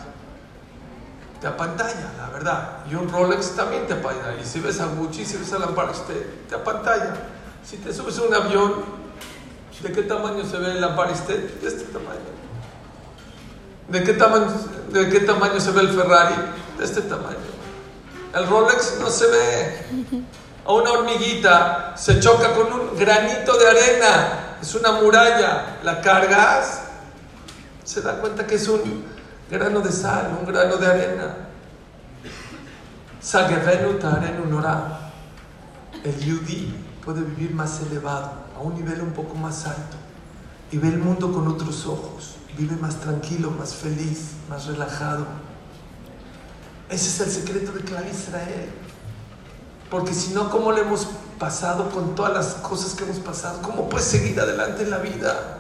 Te apantalla, la verdad. Y un Rolex también te apantalla. Y si ves a Gucci, si ves a Lamparis, te, te apantalla. Si te subes a un avión, ¿de qué tamaño se ve el Lamparis? De este tamaño. ¿De qué, tamaño, ¿De qué tamaño se ve el Ferrari? De este tamaño. El Rolex no se ve. A una hormiguita se choca con un granito de arena es una muralla, la cargas, se da cuenta que es un grano de sal, un grano de arena. El yudí puede vivir más elevado, a un nivel un poco más alto, y ve el mundo con otros ojos, vive más tranquilo, más feliz, más relajado. Ese es el secreto de Clar Israel. Porque si no, ¿cómo le hemos pasado con todas las cosas que hemos pasado? ¿Cómo puedes seguir adelante en la vida?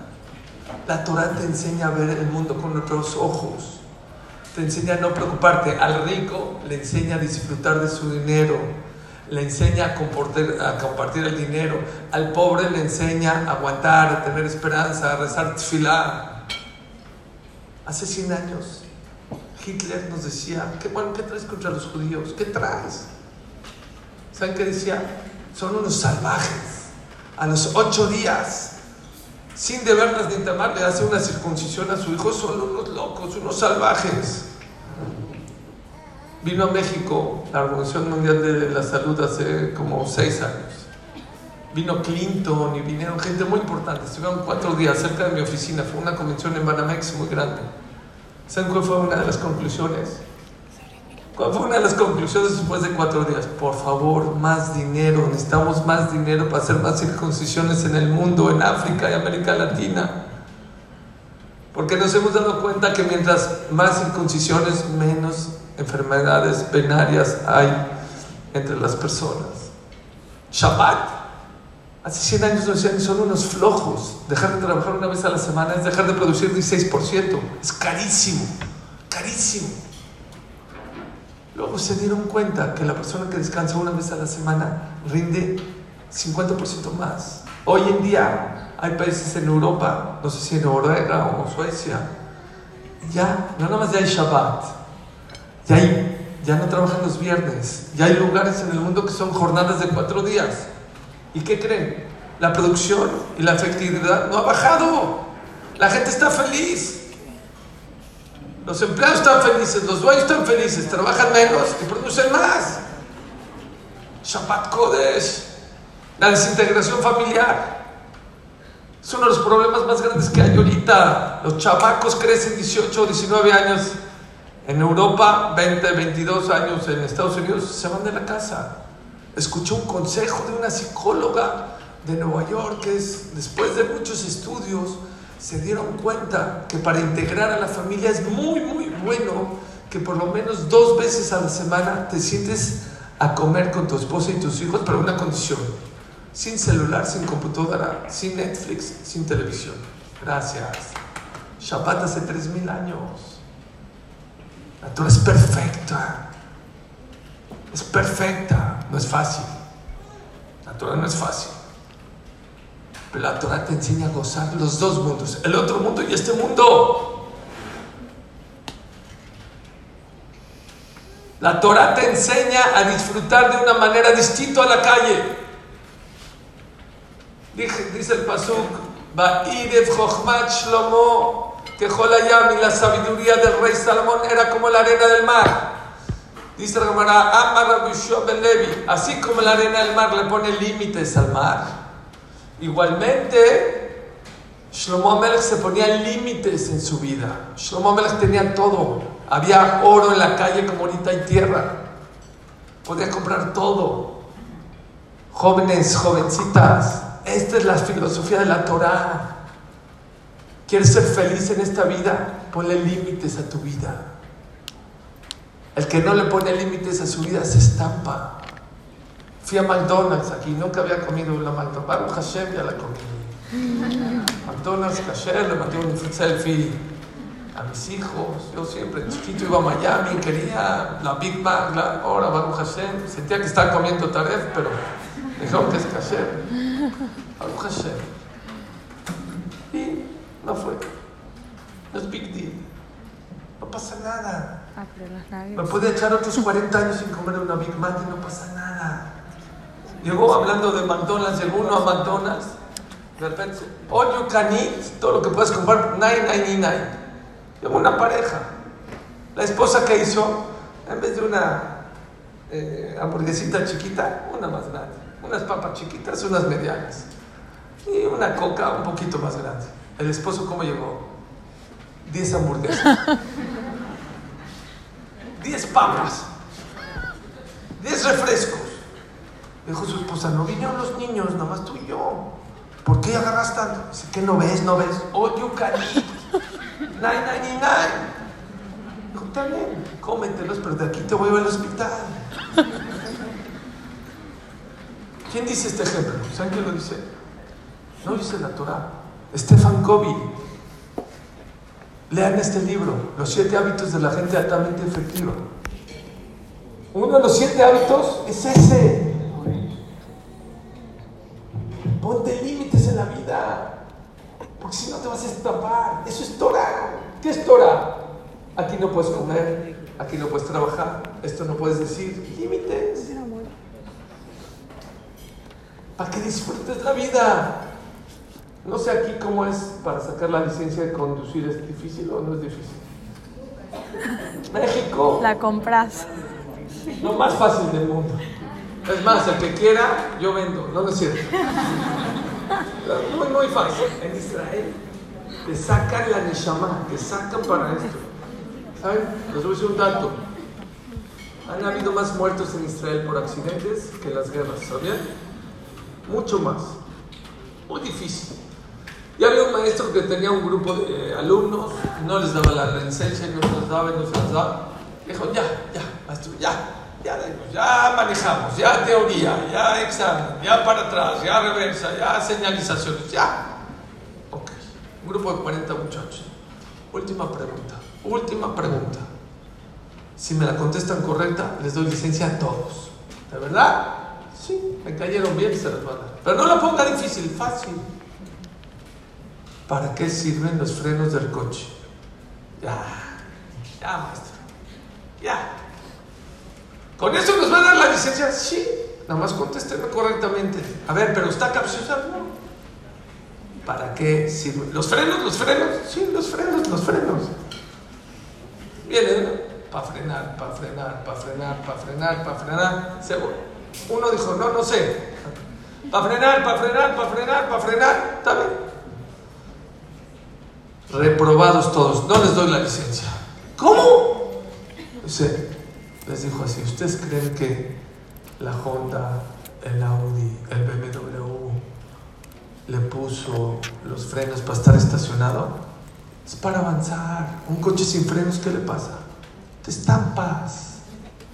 La Torah te enseña a ver el mundo con otros ojos. Te enseña a no preocuparte. Al rico le enseña a disfrutar de su dinero. Le enseña a compartir, a compartir el dinero. Al pobre le enseña a aguantar, a tener esperanza, a rezar tefilá. Hace 100 años Hitler nos decía, ¿qué, bueno, ¿qué traes contra los judíos? ¿Qué traes? ¿Saben qué decía? Son unos salvajes. A los ocho días, sin deberlas ni temar, le hace una circuncisión a su hijo. Son unos locos, unos salvajes. Vino a México la Organización Mundial de la Salud hace como seis años. Vino Clinton y vinieron gente muy importante. Estuvieron cuatro días cerca de mi oficina. Fue una convención en Banamex muy grande. ¿Saben cuál fue una de las conclusiones? ¿Cuál fue una de las conclusiones después de cuatro días? Por favor, más dinero. Necesitamos más dinero para hacer más circuncisiones en el mundo, en África y América Latina. Porque nos hemos dado cuenta que mientras más circuncisiones, menos enfermedades venarias hay entre las personas. Shabbat. Hace 100 años nos decían, son unos flojos. Dejar de trabajar una vez a la semana es dejar de producir 16%. Es carísimo, carísimo. Luego se dieron cuenta que la persona que descansa una vez a la semana rinde 50% más. Hoy en día hay países en Europa, no sé si en Noruega o Suecia, ya, no nada más ya hay Shabbat, ya, hay, ya no trabajan los viernes, ya hay lugares en el mundo que son jornadas de cuatro días. ¿Y qué creen? La producción y la efectividad no ha bajado. La gente está feliz. Los empleados están felices, los dueños están felices, trabajan menos y producen más. Shabbat Kodesh, la desintegración familiar. Es uno de los problemas más grandes que hay ahorita. Los chamacos crecen 18 o 19 años en Europa, 20, 22 años en Estados Unidos, se van de la casa. Escuché un consejo de una psicóloga de Nueva York que es, después de muchos estudios, se dieron cuenta que para integrar a la familia es muy, muy bueno que por lo menos dos veces a la semana te sientes a comer con tu esposa y tus hijos, pero una condición, sin celular, sin computadora, sin Netflix, sin televisión. Gracias. Shabbat hace tres mil años. La Torah es perfecta. Es perfecta. No es fácil. La Torah no es fácil. Pero la Torah te enseña a gozar los dos mundos, el otro mundo y este mundo. La Torah te enseña a disfrutar de una manera distinta a la calle. Dice, el Pasuk, Shlomo, que y la sabiduría del rey Salomón era como la arena del mar. Dice la Gemara, Levi, así como la arena del mar le pone límites al mar Igualmente, Shlomo Amelech se ponía límites en su vida. Shlomo Amelech tenía todo. Había oro en la calle como ahorita hay tierra. Podía comprar todo. Jóvenes, jovencitas, esta es la filosofía de la Torah. ¿Quieres ser feliz en esta vida? Ponle límites a tu vida. El que no le pone límites a su vida se estampa. Fui a McDonald's aquí, nunca había comido una McDonald's. Baruch Hashem ya la comí. McDonald's, kasher, le mandé un selfie a mis hijos. Yo siempre, chiquito, iba a Miami, quería la Big Mac, la hora Baruch Hashem. Sentía que estaba comiendo taref, pero dijeron que es kasher. Baruch Hashem. Y no fue. No es big deal. No pasa nada. Ah, Me puede echar otros 40 años sin comer una Big Mac y no pasa nada. Llegó hablando de McDonald's, llegó uno a McDonald's, de repente, all you can eat, todo lo que puedes comprar, 9.99. Llegó una pareja. La esposa que hizo, en vez de una eh, hamburguesita chiquita, una más grande. Unas papas chiquitas, unas medianas. Y una coca un poquito más grande. El esposo, ¿cómo llegó? 10 hamburguesas. *laughs* 10 papas. 10 refrescos. Dijo su esposa, no vinieron los niños, nomás tú y yo. ¿Por qué agarras tanto? Dice, ¿qué no ves? ¿No ves? Oh, you can eat. Nine, nine, nine. Dijo, está bien, cómetelos, pero de aquí te voy al hospital. ¿Quién dice este ejemplo? ¿Saben quién lo dice? No dice la Torah. Stefan Covey. Lean este libro, Los siete hábitos de la gente altamente efectiva. Uno de los siete hábitos es ese. No puedes comer, aquí no puedes trabajar, esto no puedes decir. Límites. Para que disfrutes la vida. No sé aquí cómo es para sacar la licencia de conducir. ¿Es difícil o no es difícil? México. La compras. Lo más fácil del mundo. Es más, el que quiera, yo vendo. No, no es cierto. Muy, muy fácil. En Israel te sacan la neshama, te sacan para esto. ¿Saben? Les voy a decir un dato. Han habido más muertos en Israel por accidentes que en las guerras, ¿sabían? Mucho más. Muy difícil. Y había un maestro que tenía un grupo de alumnos, no les daba la licencia, no se las daba, no se las daba. Dijo, ya, ya, maestro, ya, ya, ya manejamos, ya teoría, ya examen, ya para atrás, ya reversa, ya señalizaciones, ya. Ok, un grupo de 40 muchachos. Última pregunta, última pregunta. Si me la contestan correcta, les doy licencia a todos. ¿De verdad? Sí, me cayeron bien, se las van a dar. Pero no la ponga difícil, fácil. ¿Para qué sirven los frenos del coche? Ya, ya, maestro. Ya. ¿Con eso nos va a dar la licencia? Sí. Nada más contésteme correctamente. A ver, pero está capciosa. No. ¿Para qué sirven? ¿Los frenos? ¿Los frenos? Sí, los frenos, los frenos. Vienen para frenar, para frenar, para frenar, para frenar, para frenar. Uno dijo, no, no sé. Para frenar, para frenar, para frenar, para frenar. Está bien reprobados todos, no les doy la licencia. ¿Cómo? les dijo así, ¿ustedes creen que la Honda, el Audi, el BMW le puso los frenos para estar estacionado? Es para avanzar. Un coche sin frenos, ¿qué le pasa? Te estampas,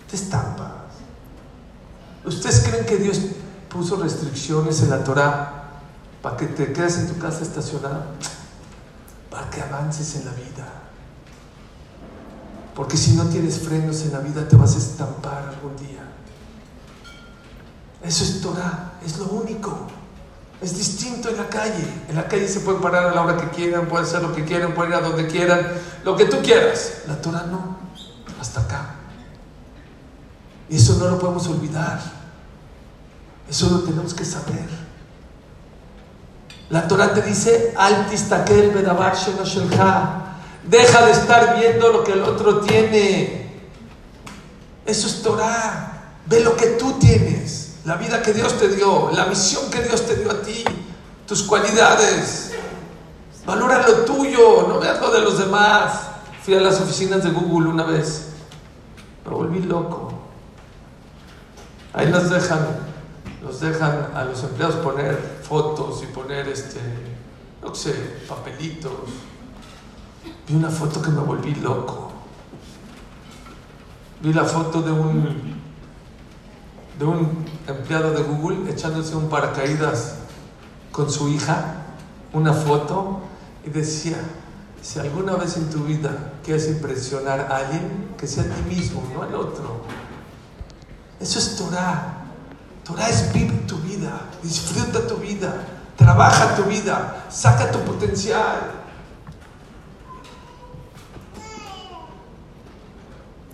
te estampas. ¿Ustedes creen que Dios puso restricciones en la Torah para que te quedes en tu casa estacionado? para que avances en la vida. Porque si no tienes frenos en la vida te vas a estampar algún día. Eso es Torah, es lo único. Es distinto en la calle. En la calle se pueden parar a la hora que quieran, pueden hacer lo que quieran, pueden ir a donde quieran, lo que tú quieras. La Torah no, hasta acá. Y eso no lo podemos olvidar. Eso lo tenemos que saber. La Torah te dice, Deja de estar viendo lo que el otro tiene. Eso es Torah. Ve lo que tú tienes, la vida que Dios te dio, la misión que Dios te dio a ti, tus cualidades. Valora lo tuyo, no veas lo de los demás. Fui a las oficinas de Google una vez. Me volví loco. Ahí las dejan nos dejan a los empleados poner fotos y poner, este, no sé, papelitos. Vi una foto que me volví loco. Vi la foto de un, de un empleado de Google echándose un paracaídas con su hija, una foto, y decía, si alguna vez en tu vida quieres impresionar a alguien, que sea a ti mismo, no al otro. Eso es Torah. Torah es vive tu vida, disfruta tu vida, trabaja tu vida, saca tu potencial.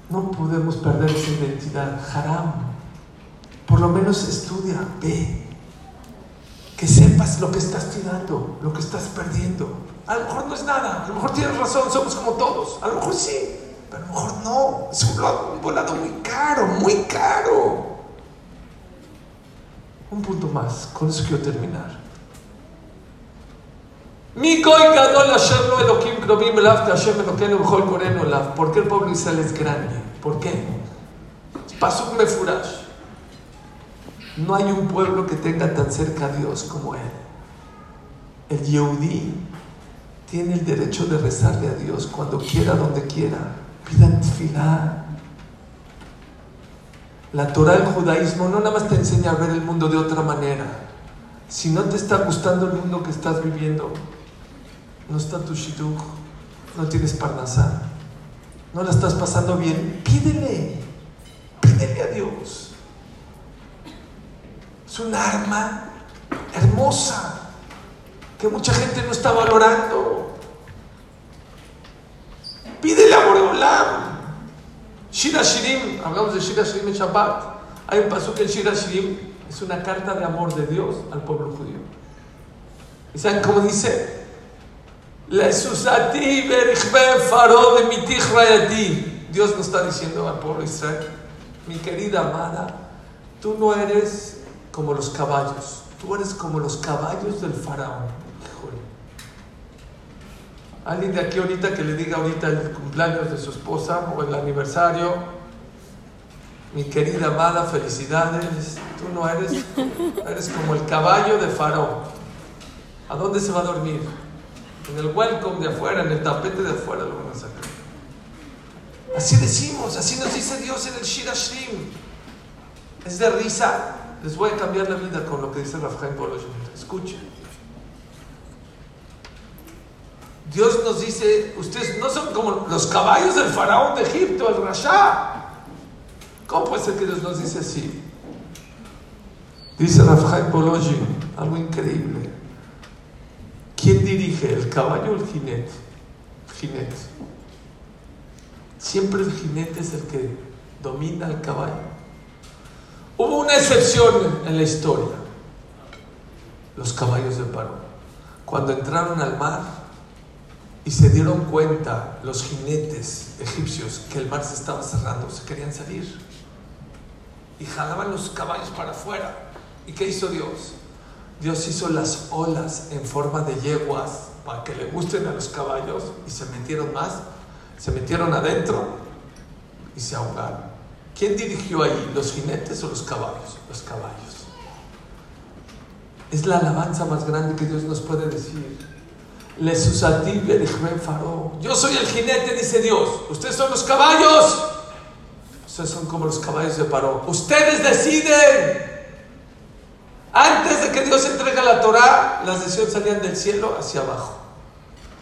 No podemos perder esa identidad. Haram. Por lo menos estudia, ve. Que sepas lo que estás tirando, lo que estás perdiendo. A lo mejor no es nada, a lo mejor tienes razón, somos como todos. A lo mejor sí, pero a lo mejor no. Es un volado muy caro, muy caro. Un punto más, con eso quiero terminar. ¿Por qué el pueblo de Israel es grande? ¿Por qué? Pasó un mefurash. No hay un pueblo que tenga tan cerca a Dios como él. El Yehudi tiene el derecho de rezarle a Dios cuando quiera, donde quiera. Pidan tefilá. La Torah, el judaísmo, no nada más te enseña a ver el mundo de otra manera. Si no te está gustando el mundo que estás viviendo, no está tu shidduch, no tienes parnasá, no la estás pasando bien, pídele, pídele a Dios. Es un arma hermosa que mucha gente no está valorando. Pídele a Boreolam. Shira Shirim, hablamos de Shira Shirim en Shabbat. Hay un paso que el Shira Shirim es una carta de amor de Dios al pueblo judío. ¿Y saben cómo dice? Dios no está diciendo al pueblo Israel, mi querida amada, tú no eres como los caballos, tú eres como los caballos del faraón. Híjole. Alguien de aquí ahorita que le diga ahorita el cumpleaños de su esposa o el aniversario, mi querida amada, felicidades, tú no eres, eres como el caballo de faraón. ¿A dónde se va a dormir? En el welcome de afuera, en el tapete de afuera lo van a sacar. Así decimos, así nos dice Dios en el Shirashrim. Es de risa. Les voy a cambiar la vida con lo que dice Rafael Bolojin. Escuchen. Dios nos dice, ustedes no son como los caballos del faraón de Egipto, el Rasha. ¿Cómo puede ser que Dios nos dice así? Dice Rafael Bolojin, algo increíble. ¿Quién dirige, el caballo o el jinete? jinete. Siempre el jinete es el que domina el caballo. Hubo una excepción en la historia, los caballos de Paró. Cuando entraron al mar y se dieron cuenta los jinetes egipcios que el mar se estaba cerrando, se querían salir y jalaban los caballos para afuera. ¿Y qué hizo Dios? Dios hizo las olas en forma de yeguas para que le gusten a los caballos y se metieron más, se metieron adentro y se ahogaron. ¿Quién dirigió ahí? ¿Los jinetes o los caballos? Los caballos. Es la alabanza más grande que Dios nos puede decir. faro. Yo soy el jinete, dice Dios. Ustedes son los caballos. Ustedes son como los caballos de Paró. Ustedes deciden. Antes de que Dios entregue la Torah, las decisiones salían del cielo hacia abajo.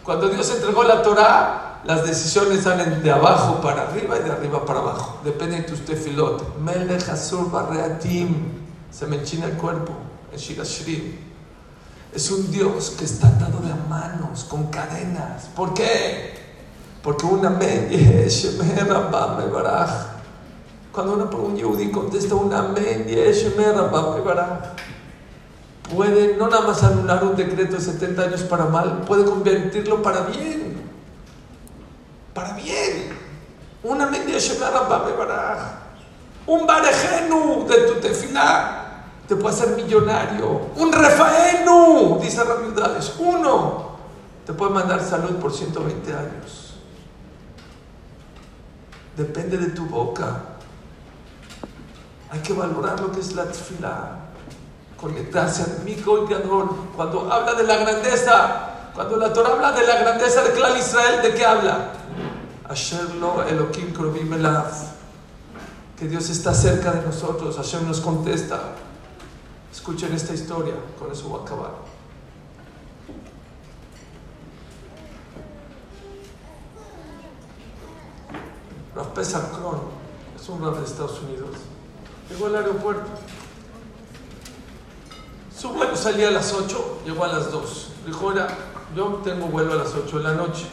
Cuando Dios entregó la Torah, las decisiones salen de abajo para arriba y de arriba para abajo. Depende de tus tefilot. Melech Asur Barreatim. Se me enchina el cuerpo. Es un Dios que está atado de manos, con cadenas. ¿Por qué? Porque una amén, Cuando un yehudi contesta un amén, puede no nada más anular un decreto de 70 años para mal, puede convertirlo para bien. Para bien. Una un barejenu de tu tefilá te puede hacer millonario. Un refaenu, dice Rabiudales, uno te puede mandar salud por 120 años. Depende de tu boca. Hay que valorar lo que es la tefilá conectarse a mi Cuando habla de la grandeza, cuando la Torah habla de la grandeza de Clan Israel, ¿de qué habla? Asherlo Elohim Que Dios está cerca de nosotros. Hashem nos contesta. Escuchen esta historia, con eso voy a acabar. Rav Pesach Kron es un rap de Estados Unidos. Llegó al aeropuerto su vuelo salía a las 8, llegó a las 2. Dijo, ahora, yo tengo vuelo a las 8 de la noche,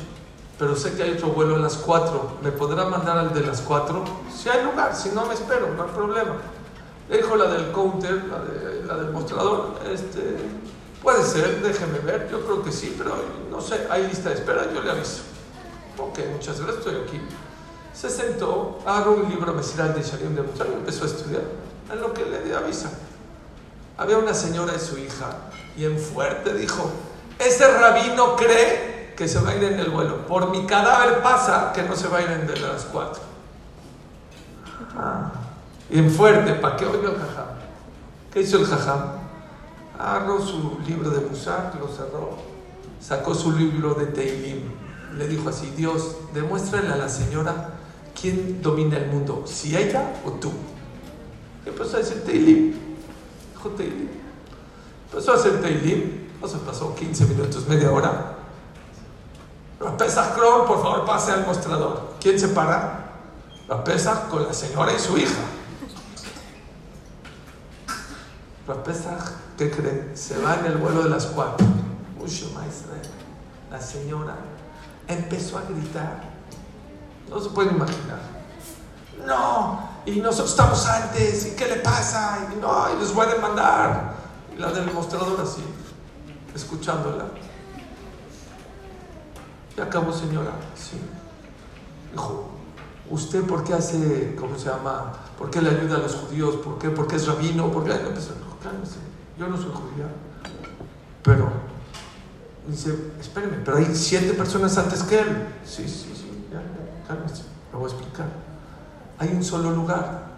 pero sé que hay otro vuelo a las 4. ¿Me podrá mandar al de las 4? Si hay lugar, si no me espero, no hay problema. Le dijo la del counter, la, del mostrador, este, puede ser, déjeme ver, yo creo que sí, pero no sé, hay lista de espera, yo le aviso. Ok, muchas gracias, estoy aquí. Se sentó, agarró un libro Mesiral de Sharim de y empezó a estudiar, en lo que le avisa. Había una señora y su hija, y en fuerte dijo, ese rabino cree que se va a ir en el vuelo. Por mi cadáver pasa que no se va a ir en de las cuatro. Ah. Y en fuerte, ¿para qué oyó el jajam? ¿Qué hizo el jajam? Agarró su libro de Musar, lo cerró, sacó su libro de Teilim. Le dijo así, Dios, demuéstrale a la señora quién domina el mundo, si ella o tú. ¿Qué pasó a decir Teilim? Dijo Teilim. Empezó a hacer Teilim. No se pasó 15 minutos, media hora. La Pesach por favor, pase al mostrador. ¿Quién se para? La Pesach con la señora y su hija. La Pesach, ¿qué cree? Se va en el vuelo de las cuatro. Mucho maestra. La señora empezó a gritar. No se puede imaginar. No, y nosotros estamos antes, ¿y qué le pasa? Y no, y les voy a demandar. La del mostrador así, escuchándola. Y acabó, señora, sí. Dijo, ¿Usted por qué hace, cómo se llama? ¿Por qué le ayuda a los judíos? ¿Por qué? ¿Por qué es rabino? ¿Por qué? No, pues, cálmese. Yo no soy judía. Pero, dice, espéreme, pero hay siete personas antes que él. Sí, sí, sí, ya, ya, cálmese. Lo voy a explicar. Hay un solo lugar.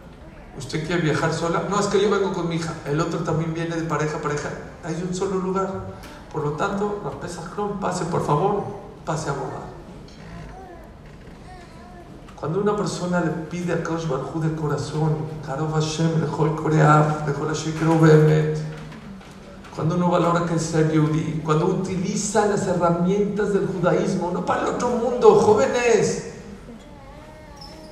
¿Usted quiere viajar sola? No, es que yo vengo con mi hija. El otro también viene de pareja a pareja. Hay un solo lugar. Por lo tanto, la pesa pase por favor, pase a abogado. Cuando una persona le pide a Kaush Barhu de corazón, Hashem, cuando uno valora que ser yudí, cuando utiliza las herramientas del judaísmo, no para el otro mundo, jóvenes.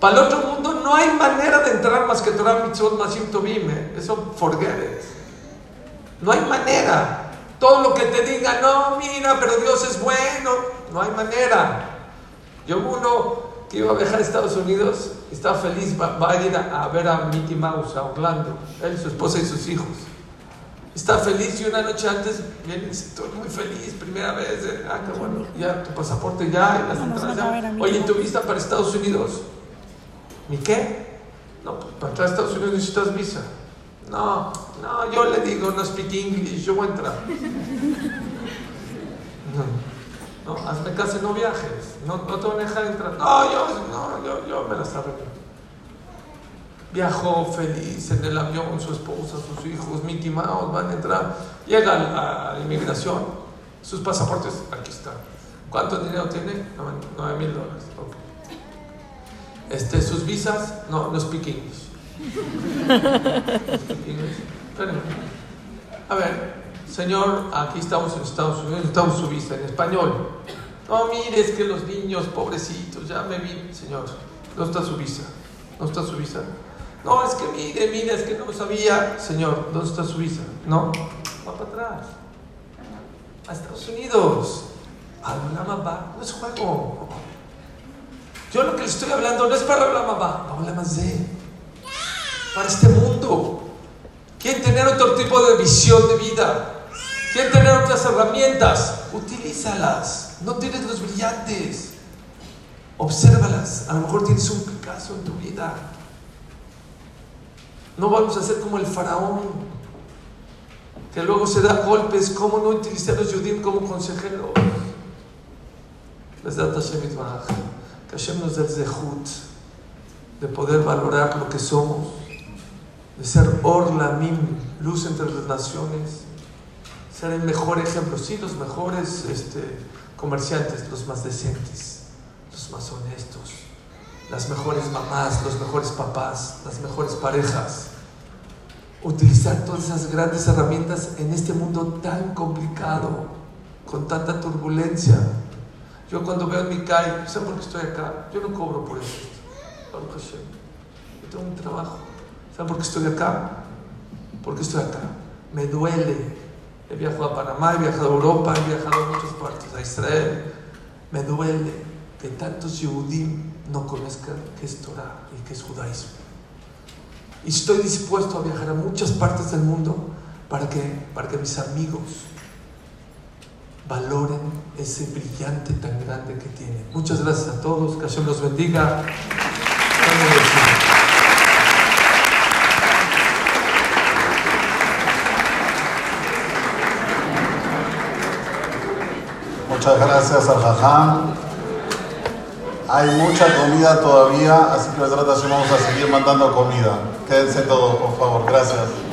Para el otro mundo no hay manera de entrar más que Torah Mitzvot Masim Tobim, ¿eh? eso forget it. No hay manera. Todo lo que te diga, no, mira, pero Dios es bueno, no hay manera. Yo uno que iba a viajar a Estados Unidos, estaba feliz, va, a ir a, ver a Mickey Mouse, a Orlando, él, su esposa y sus hijos. Está feliz y una noche antes viene y dice, estoy muy feliz, primera vez, eh, ah, qué bueno, ya tu pasaporte ya, las entradas ya. Oye, ¿tu vista para Estados Unidos? ¿Mi qué? No, pues para entrar a Estados Unidos necesitas visa. No, no, yo le digo, no speak English, yo voy a entrar. *laughs* No. No, hazme caso no viajes. No, no te voy a dejar entrar. No, yo, no, yo, yo me las arreglo. Viajó feliz en el avión, su esposa, sus hijos, Mickey Mouse, van a entrar. Llega a la inmigración, sus pasaportes, aquí están. ¿Cuánto dinero tiene? 9 mil dólares. Este, sus visas, no, no speak English. *laughs* A ver, Señor, aquí estamos en Estados Unidos, estamos su vista en español. No, mire, es que los niños, pobrecitos, ya me vi, Señor. No está su visa, no está su visa. No, es que mire, mire, es que no sabía. Señor, ¿dónde está su visa? No, va para atrás. A Estados Unidos. A va, no es juego. Yo lo que le estoy hablando no es para la mamá, más de para este mundo. Quieren tener otro tipo de visión de vida. Quieren tener otras herramientas, utilízalas. No tienes los brillantes. Obsérvalas. A lo mejor tienes un Picasso en tu vida. No vamos a ser como el faraón, que luego se da golpes. ¿Cómo no utilizar a judíos como consejeros? Les da Hashem que Hashem nos dé zehut de poder valorar lo que somos, de ser or la mim, luz entre las naciones ser el mejor ejemplo, sí, los mejores este, comerciantes, los más decentes, los más honestos, las mejores mamás, los mejores papás, las mejores parejas. Utilizar todas esas grandes herramientas en este mundo tan complicado, con tanta turbulencia. Yo cuando veo en mi calle, ¿saben por qué estoy acá? Yo no cobro por eso. Yo tengo un trabajo. ¿Saben por qué estoy acá? Porque estoy acá. Me duele He viajado a Panamá, he viajado a Europa, he viajado a muchas partes, a Israel. Me duele que tantos Yehudim no conozcan qué es Torah y qué es judaísmo. Y estoy dispuesto a viajar a muchas partes del mundo para que, para que mis amigos valoren ese brillante tan grande que tienen. Muchas gracias a todos, que Hashem los bendiga. Muchas gracias al Jajam. Hay mucha comida todavía, así que vamos a seguir mandando comida. Quédense todos, por favor. Gracias.